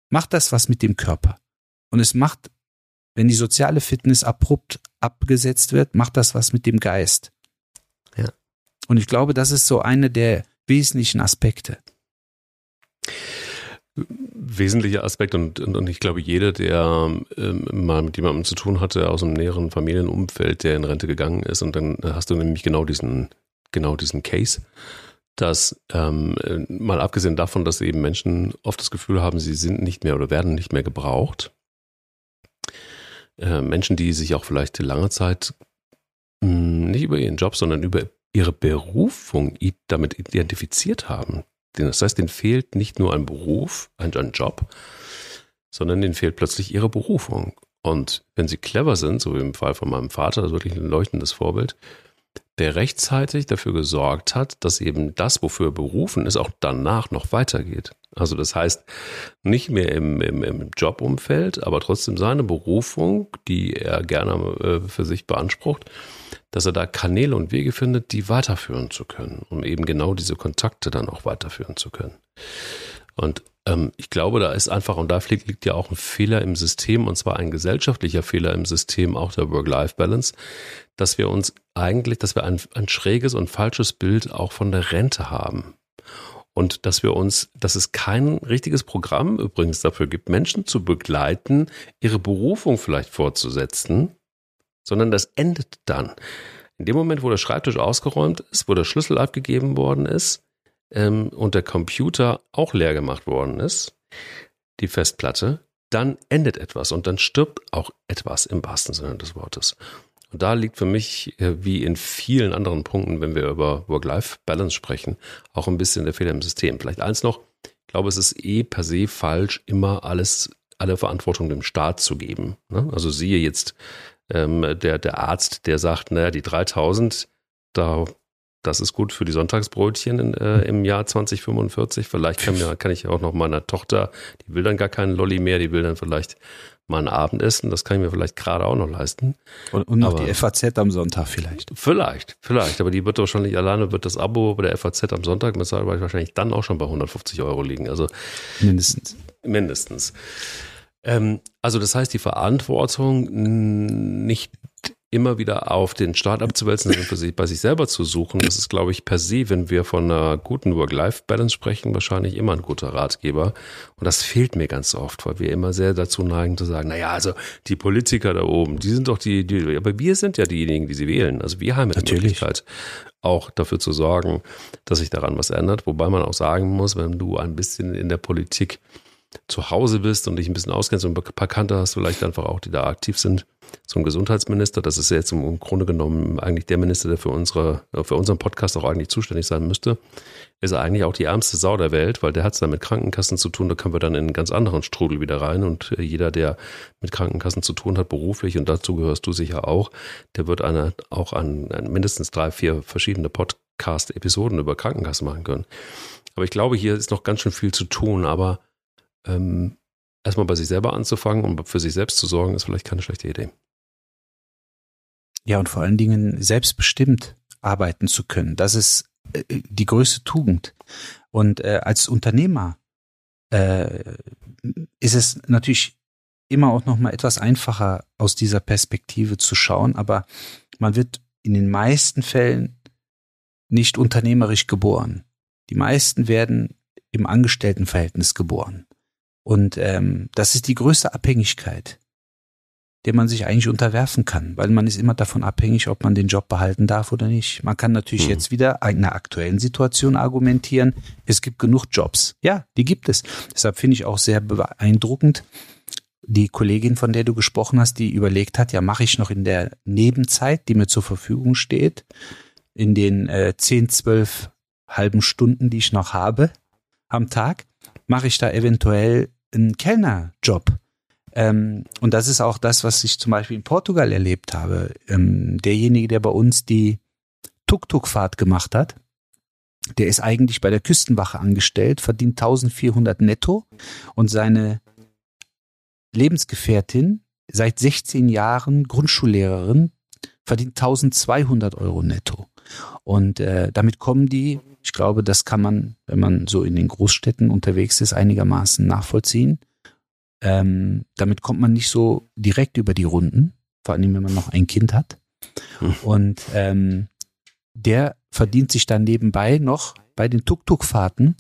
S3: macht das was mit dem Körper. Und es macht wenn die soziale Fitness abrupt abgesetzt wird, macht das was mit dem Geist.
S2: Ja.
S3: Und ich glaube, das ist so eine der wesentlichen Aspekte.
S2: Wesentlicher Aspekt und, und, und ich glaube, jeder, der ähm, mal mit jemandem zu tun hatte aus einem näheren Familienumfeld, der in Rente gegangen ist, und dann hast du nämlich genau diesen, genau diesen Case, dass ähm, mal abgesehen davon, dass eben Menschen oft das Gefühl haben, sie sind nicht mehr oder werden nicht mehr gebraucht. Äh, Menschen, die sich auch vielleicht lange Zeit hm, nicht über ihren Job, sondern über ihre Berufung damit identifiziert haben. Das heißt, denen fehlt nicht nur ein Beruf, ein, ein Job, sondern denen fehlt plötzlich ihre Berufung. Und wenn sie clever sind, so wie im Fall von meinem Vater, das ist wirklich ein leuchtendes Vorbild, der rechtzeitig dafür gesorgt hat, dass eben das, wofür er berufen ist, auch danach noch weitergeht. Also das heißt, nicht mehr im, im, im Jobumfeld, aber trotzdem seine Berufung, die er gerne äh, für sich beansprucht, dass er da Kanäle und Wege findet, die weiterführen zu können, um eben genau diese Kontakte dann auch weiterführen zu können. Und ähm, ich glaube, da ist einfach, und da liegt ja auch ein Fehler im System, und zwar ein gesellschaftlicher Fehler im System, auch der Work-Life-Balance, dass wir uns eigentlich, dass wir ein, ein schräges und falsches Bild auch von der Rente haben. Und dass wir uns, dass es kein richtiges Programm übrigens dafür gibt, Menschen zu begleiten, ihre Berufung vielleicht fortzusetzen, sondern das endet dann. In dem Moment, wo der Schreibtisch ausgeräumt ist, wo der Schlüssel abgegeben worden ist, ähm, und der Computer auch leer gemacht worden ist, die Festplatte, dann endet etwas und dann stirbt auch etwas im wahrsten Sinne des Wortes. Und da liegt für mich, äh, wie in vielen anderen Punkten, wenn wir über Work-Life-Balance sprechen, auch ein bisschen der Fehler im System. Vielleicht eins noch, ich glaube, es ist eh per se falsch, immer alles, alle Verantwortung dem Staat zu geben. Ne? Also siehe jetzt ähm, der, der Arzt, der sagt, naja, die 3000, da das ist gut für die Sonntagsbrötchen in, äh, im Jahr 2045. Vielleicht kann, mir, kann ich auch noch meiner Tochter, die will dann gar keinen Lolli mehr, die will dann vielleicht mal ein Abendessen. Das kann ich mir vielleicht gerade auch noch leisten.
S3: Und, und noch aber, die FAZ am Sonntag vielleicht.
S2: Vielleicht, vielleicht. Aber die wird wahrscheinlich alleine, wird das Abo bei der FAZ am Sonntag mit wahrscheinlich dann auch schon bei 150 Euro liegen. Also mindestens. Mindestens. Ähm, also das heißt, die Verantwortung nicht immer wieder auf den Staat abzuwälzen, sondern für sich, bei sich selber zu suchen. Das ist, glaube ich, per se, wenn wir von einer guten Work-Life-Balance sprechen, wahrscheinlich immer ein guter Ratgeber. Und das fehlt mir ganz oft, weil wir immer sehr dazu neigen zu sagen, naja, also die Politiker da oben, die sind doch die, die aber wir sind ja diejenigen, die sie wählen. Also wir haben ja die Möglichkeit, auch dafür zu sorgen, dass sich daran was ändert. Wobei man auch sagen muss, wenn du ein bisschen in der Politik zu Hause bist und dich ein bisschen auskennst und ein paar Kante hast, vielleicht einfach auch, die da aktiv sind, zum Gesundheitsminister. Das ist ja jetzt im Grunde genommen eigentlich der Minister, der für unsere, für unseren Podcast auch eigentlich zuständig sein müsste. Ist er eigentlich auch die ärmste Sau der Welt, weil der hat es dann mit Krankenkassen zu tun. Da können wir dann in einen ganz anderen Strudel wieder rein. Und äh, jeder, der mit Krankenkassen zu tun hat, beruflich, und dazu gehörst du sicher auch, der wird eine, auch an, an mindestens drei, vier verschiedene Podcast-Episoden über Krankenkassen machen können. Aber ich glaube, hier ist noch ganz schön viel zu tun. Aber ähm, erstmal bei sich selber anzufangen und für sich selbst zu sorgen, ist vielleicht keine schlechte Idee.
S3: Ja, und vor allen Dingen selbstbestimmt arbeiten zu können. Das ist äh, die größte Tugend. Und äh, als Unternehmer äh, ist es natürlich immer auch noch mal etwas einfacher aus dieser Perspektive zu schauen, aber man wird in den meisten Fällen nicht unternehmerisch geboren. Die meisten werden im Angestelltenverhältnis geboren. Und ähm, das ist die größte Abhängigkeit, der man sich eigentlich unterwerfen kann, weil man ist immer davon abhängig, ob man den Job behalten darf oder nicht. Man kann natürlich mhm. jetzt wieder in einer aktuellen Situation argumentieren, es gibt genug Jobs. Ja, die gibt es. Deshalb finde ich auch sehr beeindruckend, die Kollegin, von der du gesprochen hast, die überlegt hat, ja, mache ich noch in der Nebenzeit, die mir zur Verfügung steht, in den äh, 10, 12 halben Stunden, die ich noch habe am Tag, mache ich da eventuell einen Kellnerjob. Ähm, und das ist auch das, was ich zum Beispiel in Portugal erlebt habe. Ähm, derjenige, der bei uns die Tuk-Tuk-Fahrt gemacht hat, der ist eigentlich bei der Küstenwache angestellt, verdient 1400 netto und seine Lebensgefährtin, seit 16 Jahren Grundschullehrerin, verdient 1200 Euro netto. Und äh, damit kommen die ich glaube, das kann man, wenn man so in den Großstädten unterwegs ist, einigermaßen nachvollziehen. Ähm, damit kommt man nicht so direkt über die Runden, vor allem wenn man noch ein Kind hat. Hm. Und ähm, der verdient sich dann nebenbei noch bei den Tuk-Tuk-Fahrten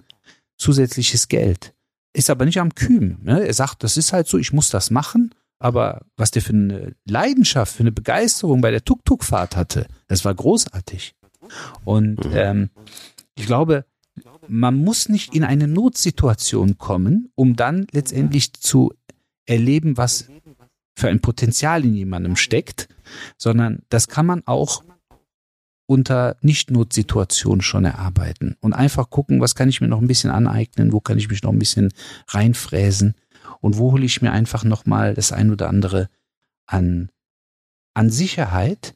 S3: zusätzliches Geld. Ist aber nicht am Kühen. Ne? Er sagt, das ist halt so, ich muss das machen. Aber was der für eine Leidenschaft, für eine Begeisterung bei der Tuk-Tuk-Fahrt hatte, das war großartig. Und mhm. ähm, ich glaube, man muss nicht in eine Notsituation kommen, um dann letztendlich zu erleben, was für ein Potenzial in jemandem steckt, sondern das kann man auch unter Nicht-Notsituationen schon erarbeiten und einfach gucken, was kann ich mir noch ein bisschen aneignen, wo kann ich mich noch ein bisschen reinfräsen und wo hole ich mir einfach nochmal das ein oder andere an, an Sicherheit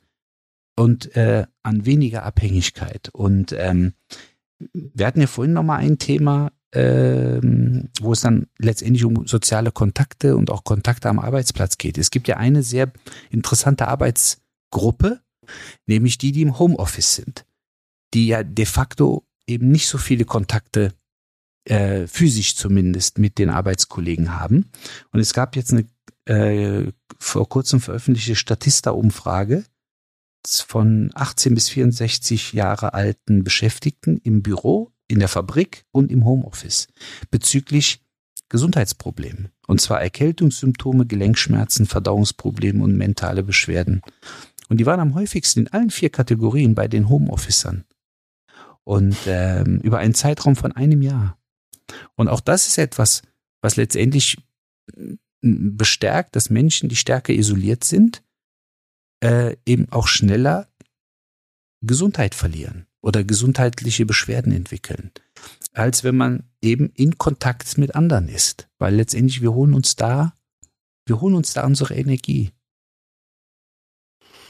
S3: und äh, an weniger Abhängigkeit. Und ähm, wir hatten ja vorhin nochmal ein Thema, ähm, wo es dann letztendlich um soziale Kontakte und auch Kontakte am Arbeitsplatz geht. Es gibt ja eine sehr interessante Arbeitsgruppe, nämlich die, die im Homeoffice sind, die ja de facto eben nicht so viele Kontakte äh, physisch zumindest mit den Arbeitskollegen haben. Und es gab jetzt eine äh, vor kurzem veröffentlichte Statista-Umfrage von 18 bis 64 Jahre alten Beschäftigten im Büro, in der Fabrik und im Homeoffice bezüglich Gesundheitsproblemen. Und zwar Erkältungssymptome, Gelenkschmerzen, Verdauungsprobleme und mentale Beschwerden. Und die waren am häufigsten in allen vier Kategorien bei den Homeofficern. Und ähm, über einen Zeitraum von einem Jahr. Und auch das ist etwas, was letztendlich bestärkt, dass Menschen, die stärker isoliert sind, äh, eben auch schneller Gesundheit verlieren oder gesundheitliche Beschwerden entwickeln, als wenn man eben in Kontakt mit anderen ist. Weil letztendlich wir holen uns da, wir holen uns da unsere Energie.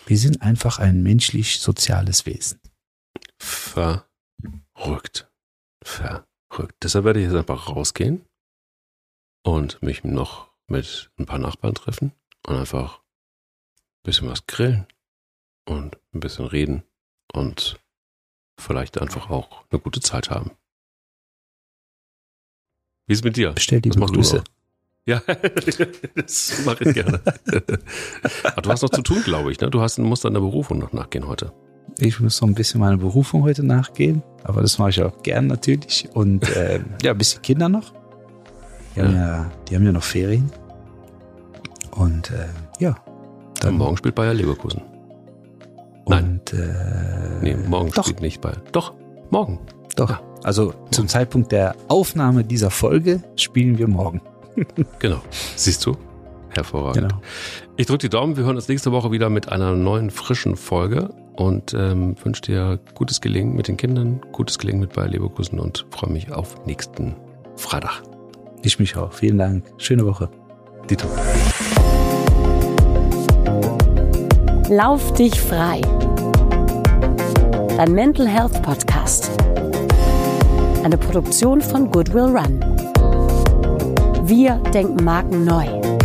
S3: Wir sind einfach ein menschlich-soziales Wesen.
S2: Verrückt. Verrückt. Deshalb werde ich jetzt einfach rausgehen und mich noch mit ein paar Nachbarn treffen und einfach ein bisschen was grillen und ein bisschen reden und vielleicht einfach auch eine gute Zeit haben. Wie ist es mit dir?
S3: Bestell die Grüße.
S2: Ja, das mache ich gerne. Aber du hast noch zu tun, glaube ich. Ne? Du hast, musst deiner Berufung noch nachgehen heute.
S3: Ich muss noch ein bisschen meiner Berufung heute nachgehen, aber das mache ich auch gern natürlich. Und äh, ja, ein bisschen Kinder noch. Die, ja. Haben ja, die haben ja noch Ferien. Und äh, ja.
S2: Dann morgen spielt Bayer Leverkusen.
S3: Nein. Und, äh,
S2: nee, morgen doch. spielt nicht Bayer. Doch, morgen.
S3: Doch. Ja. Also zum Zeitpunkt der Aufnahme dieser Folge spielen wir morgen.
S2: genau. Siehst du? Hervorragend. Genau. Ich drücke die Daumen. Wir hören uns nächste Woche wieder mit einer neuen, frischen Folge und ähm, wünsche dir gutes Gelingen mit den Kindern, gutes Gelingen mit Bayer Leverkusen und freue mich auf nächsten Freitag.
S3: Ich mich auch. Vielen Dank. Schöne Woche.
S2: Dito.
S1: Lauf dich frei. Dein Mental Health Podcast. Eine Produktion von Goodwill Run. Wir denken Marken neu.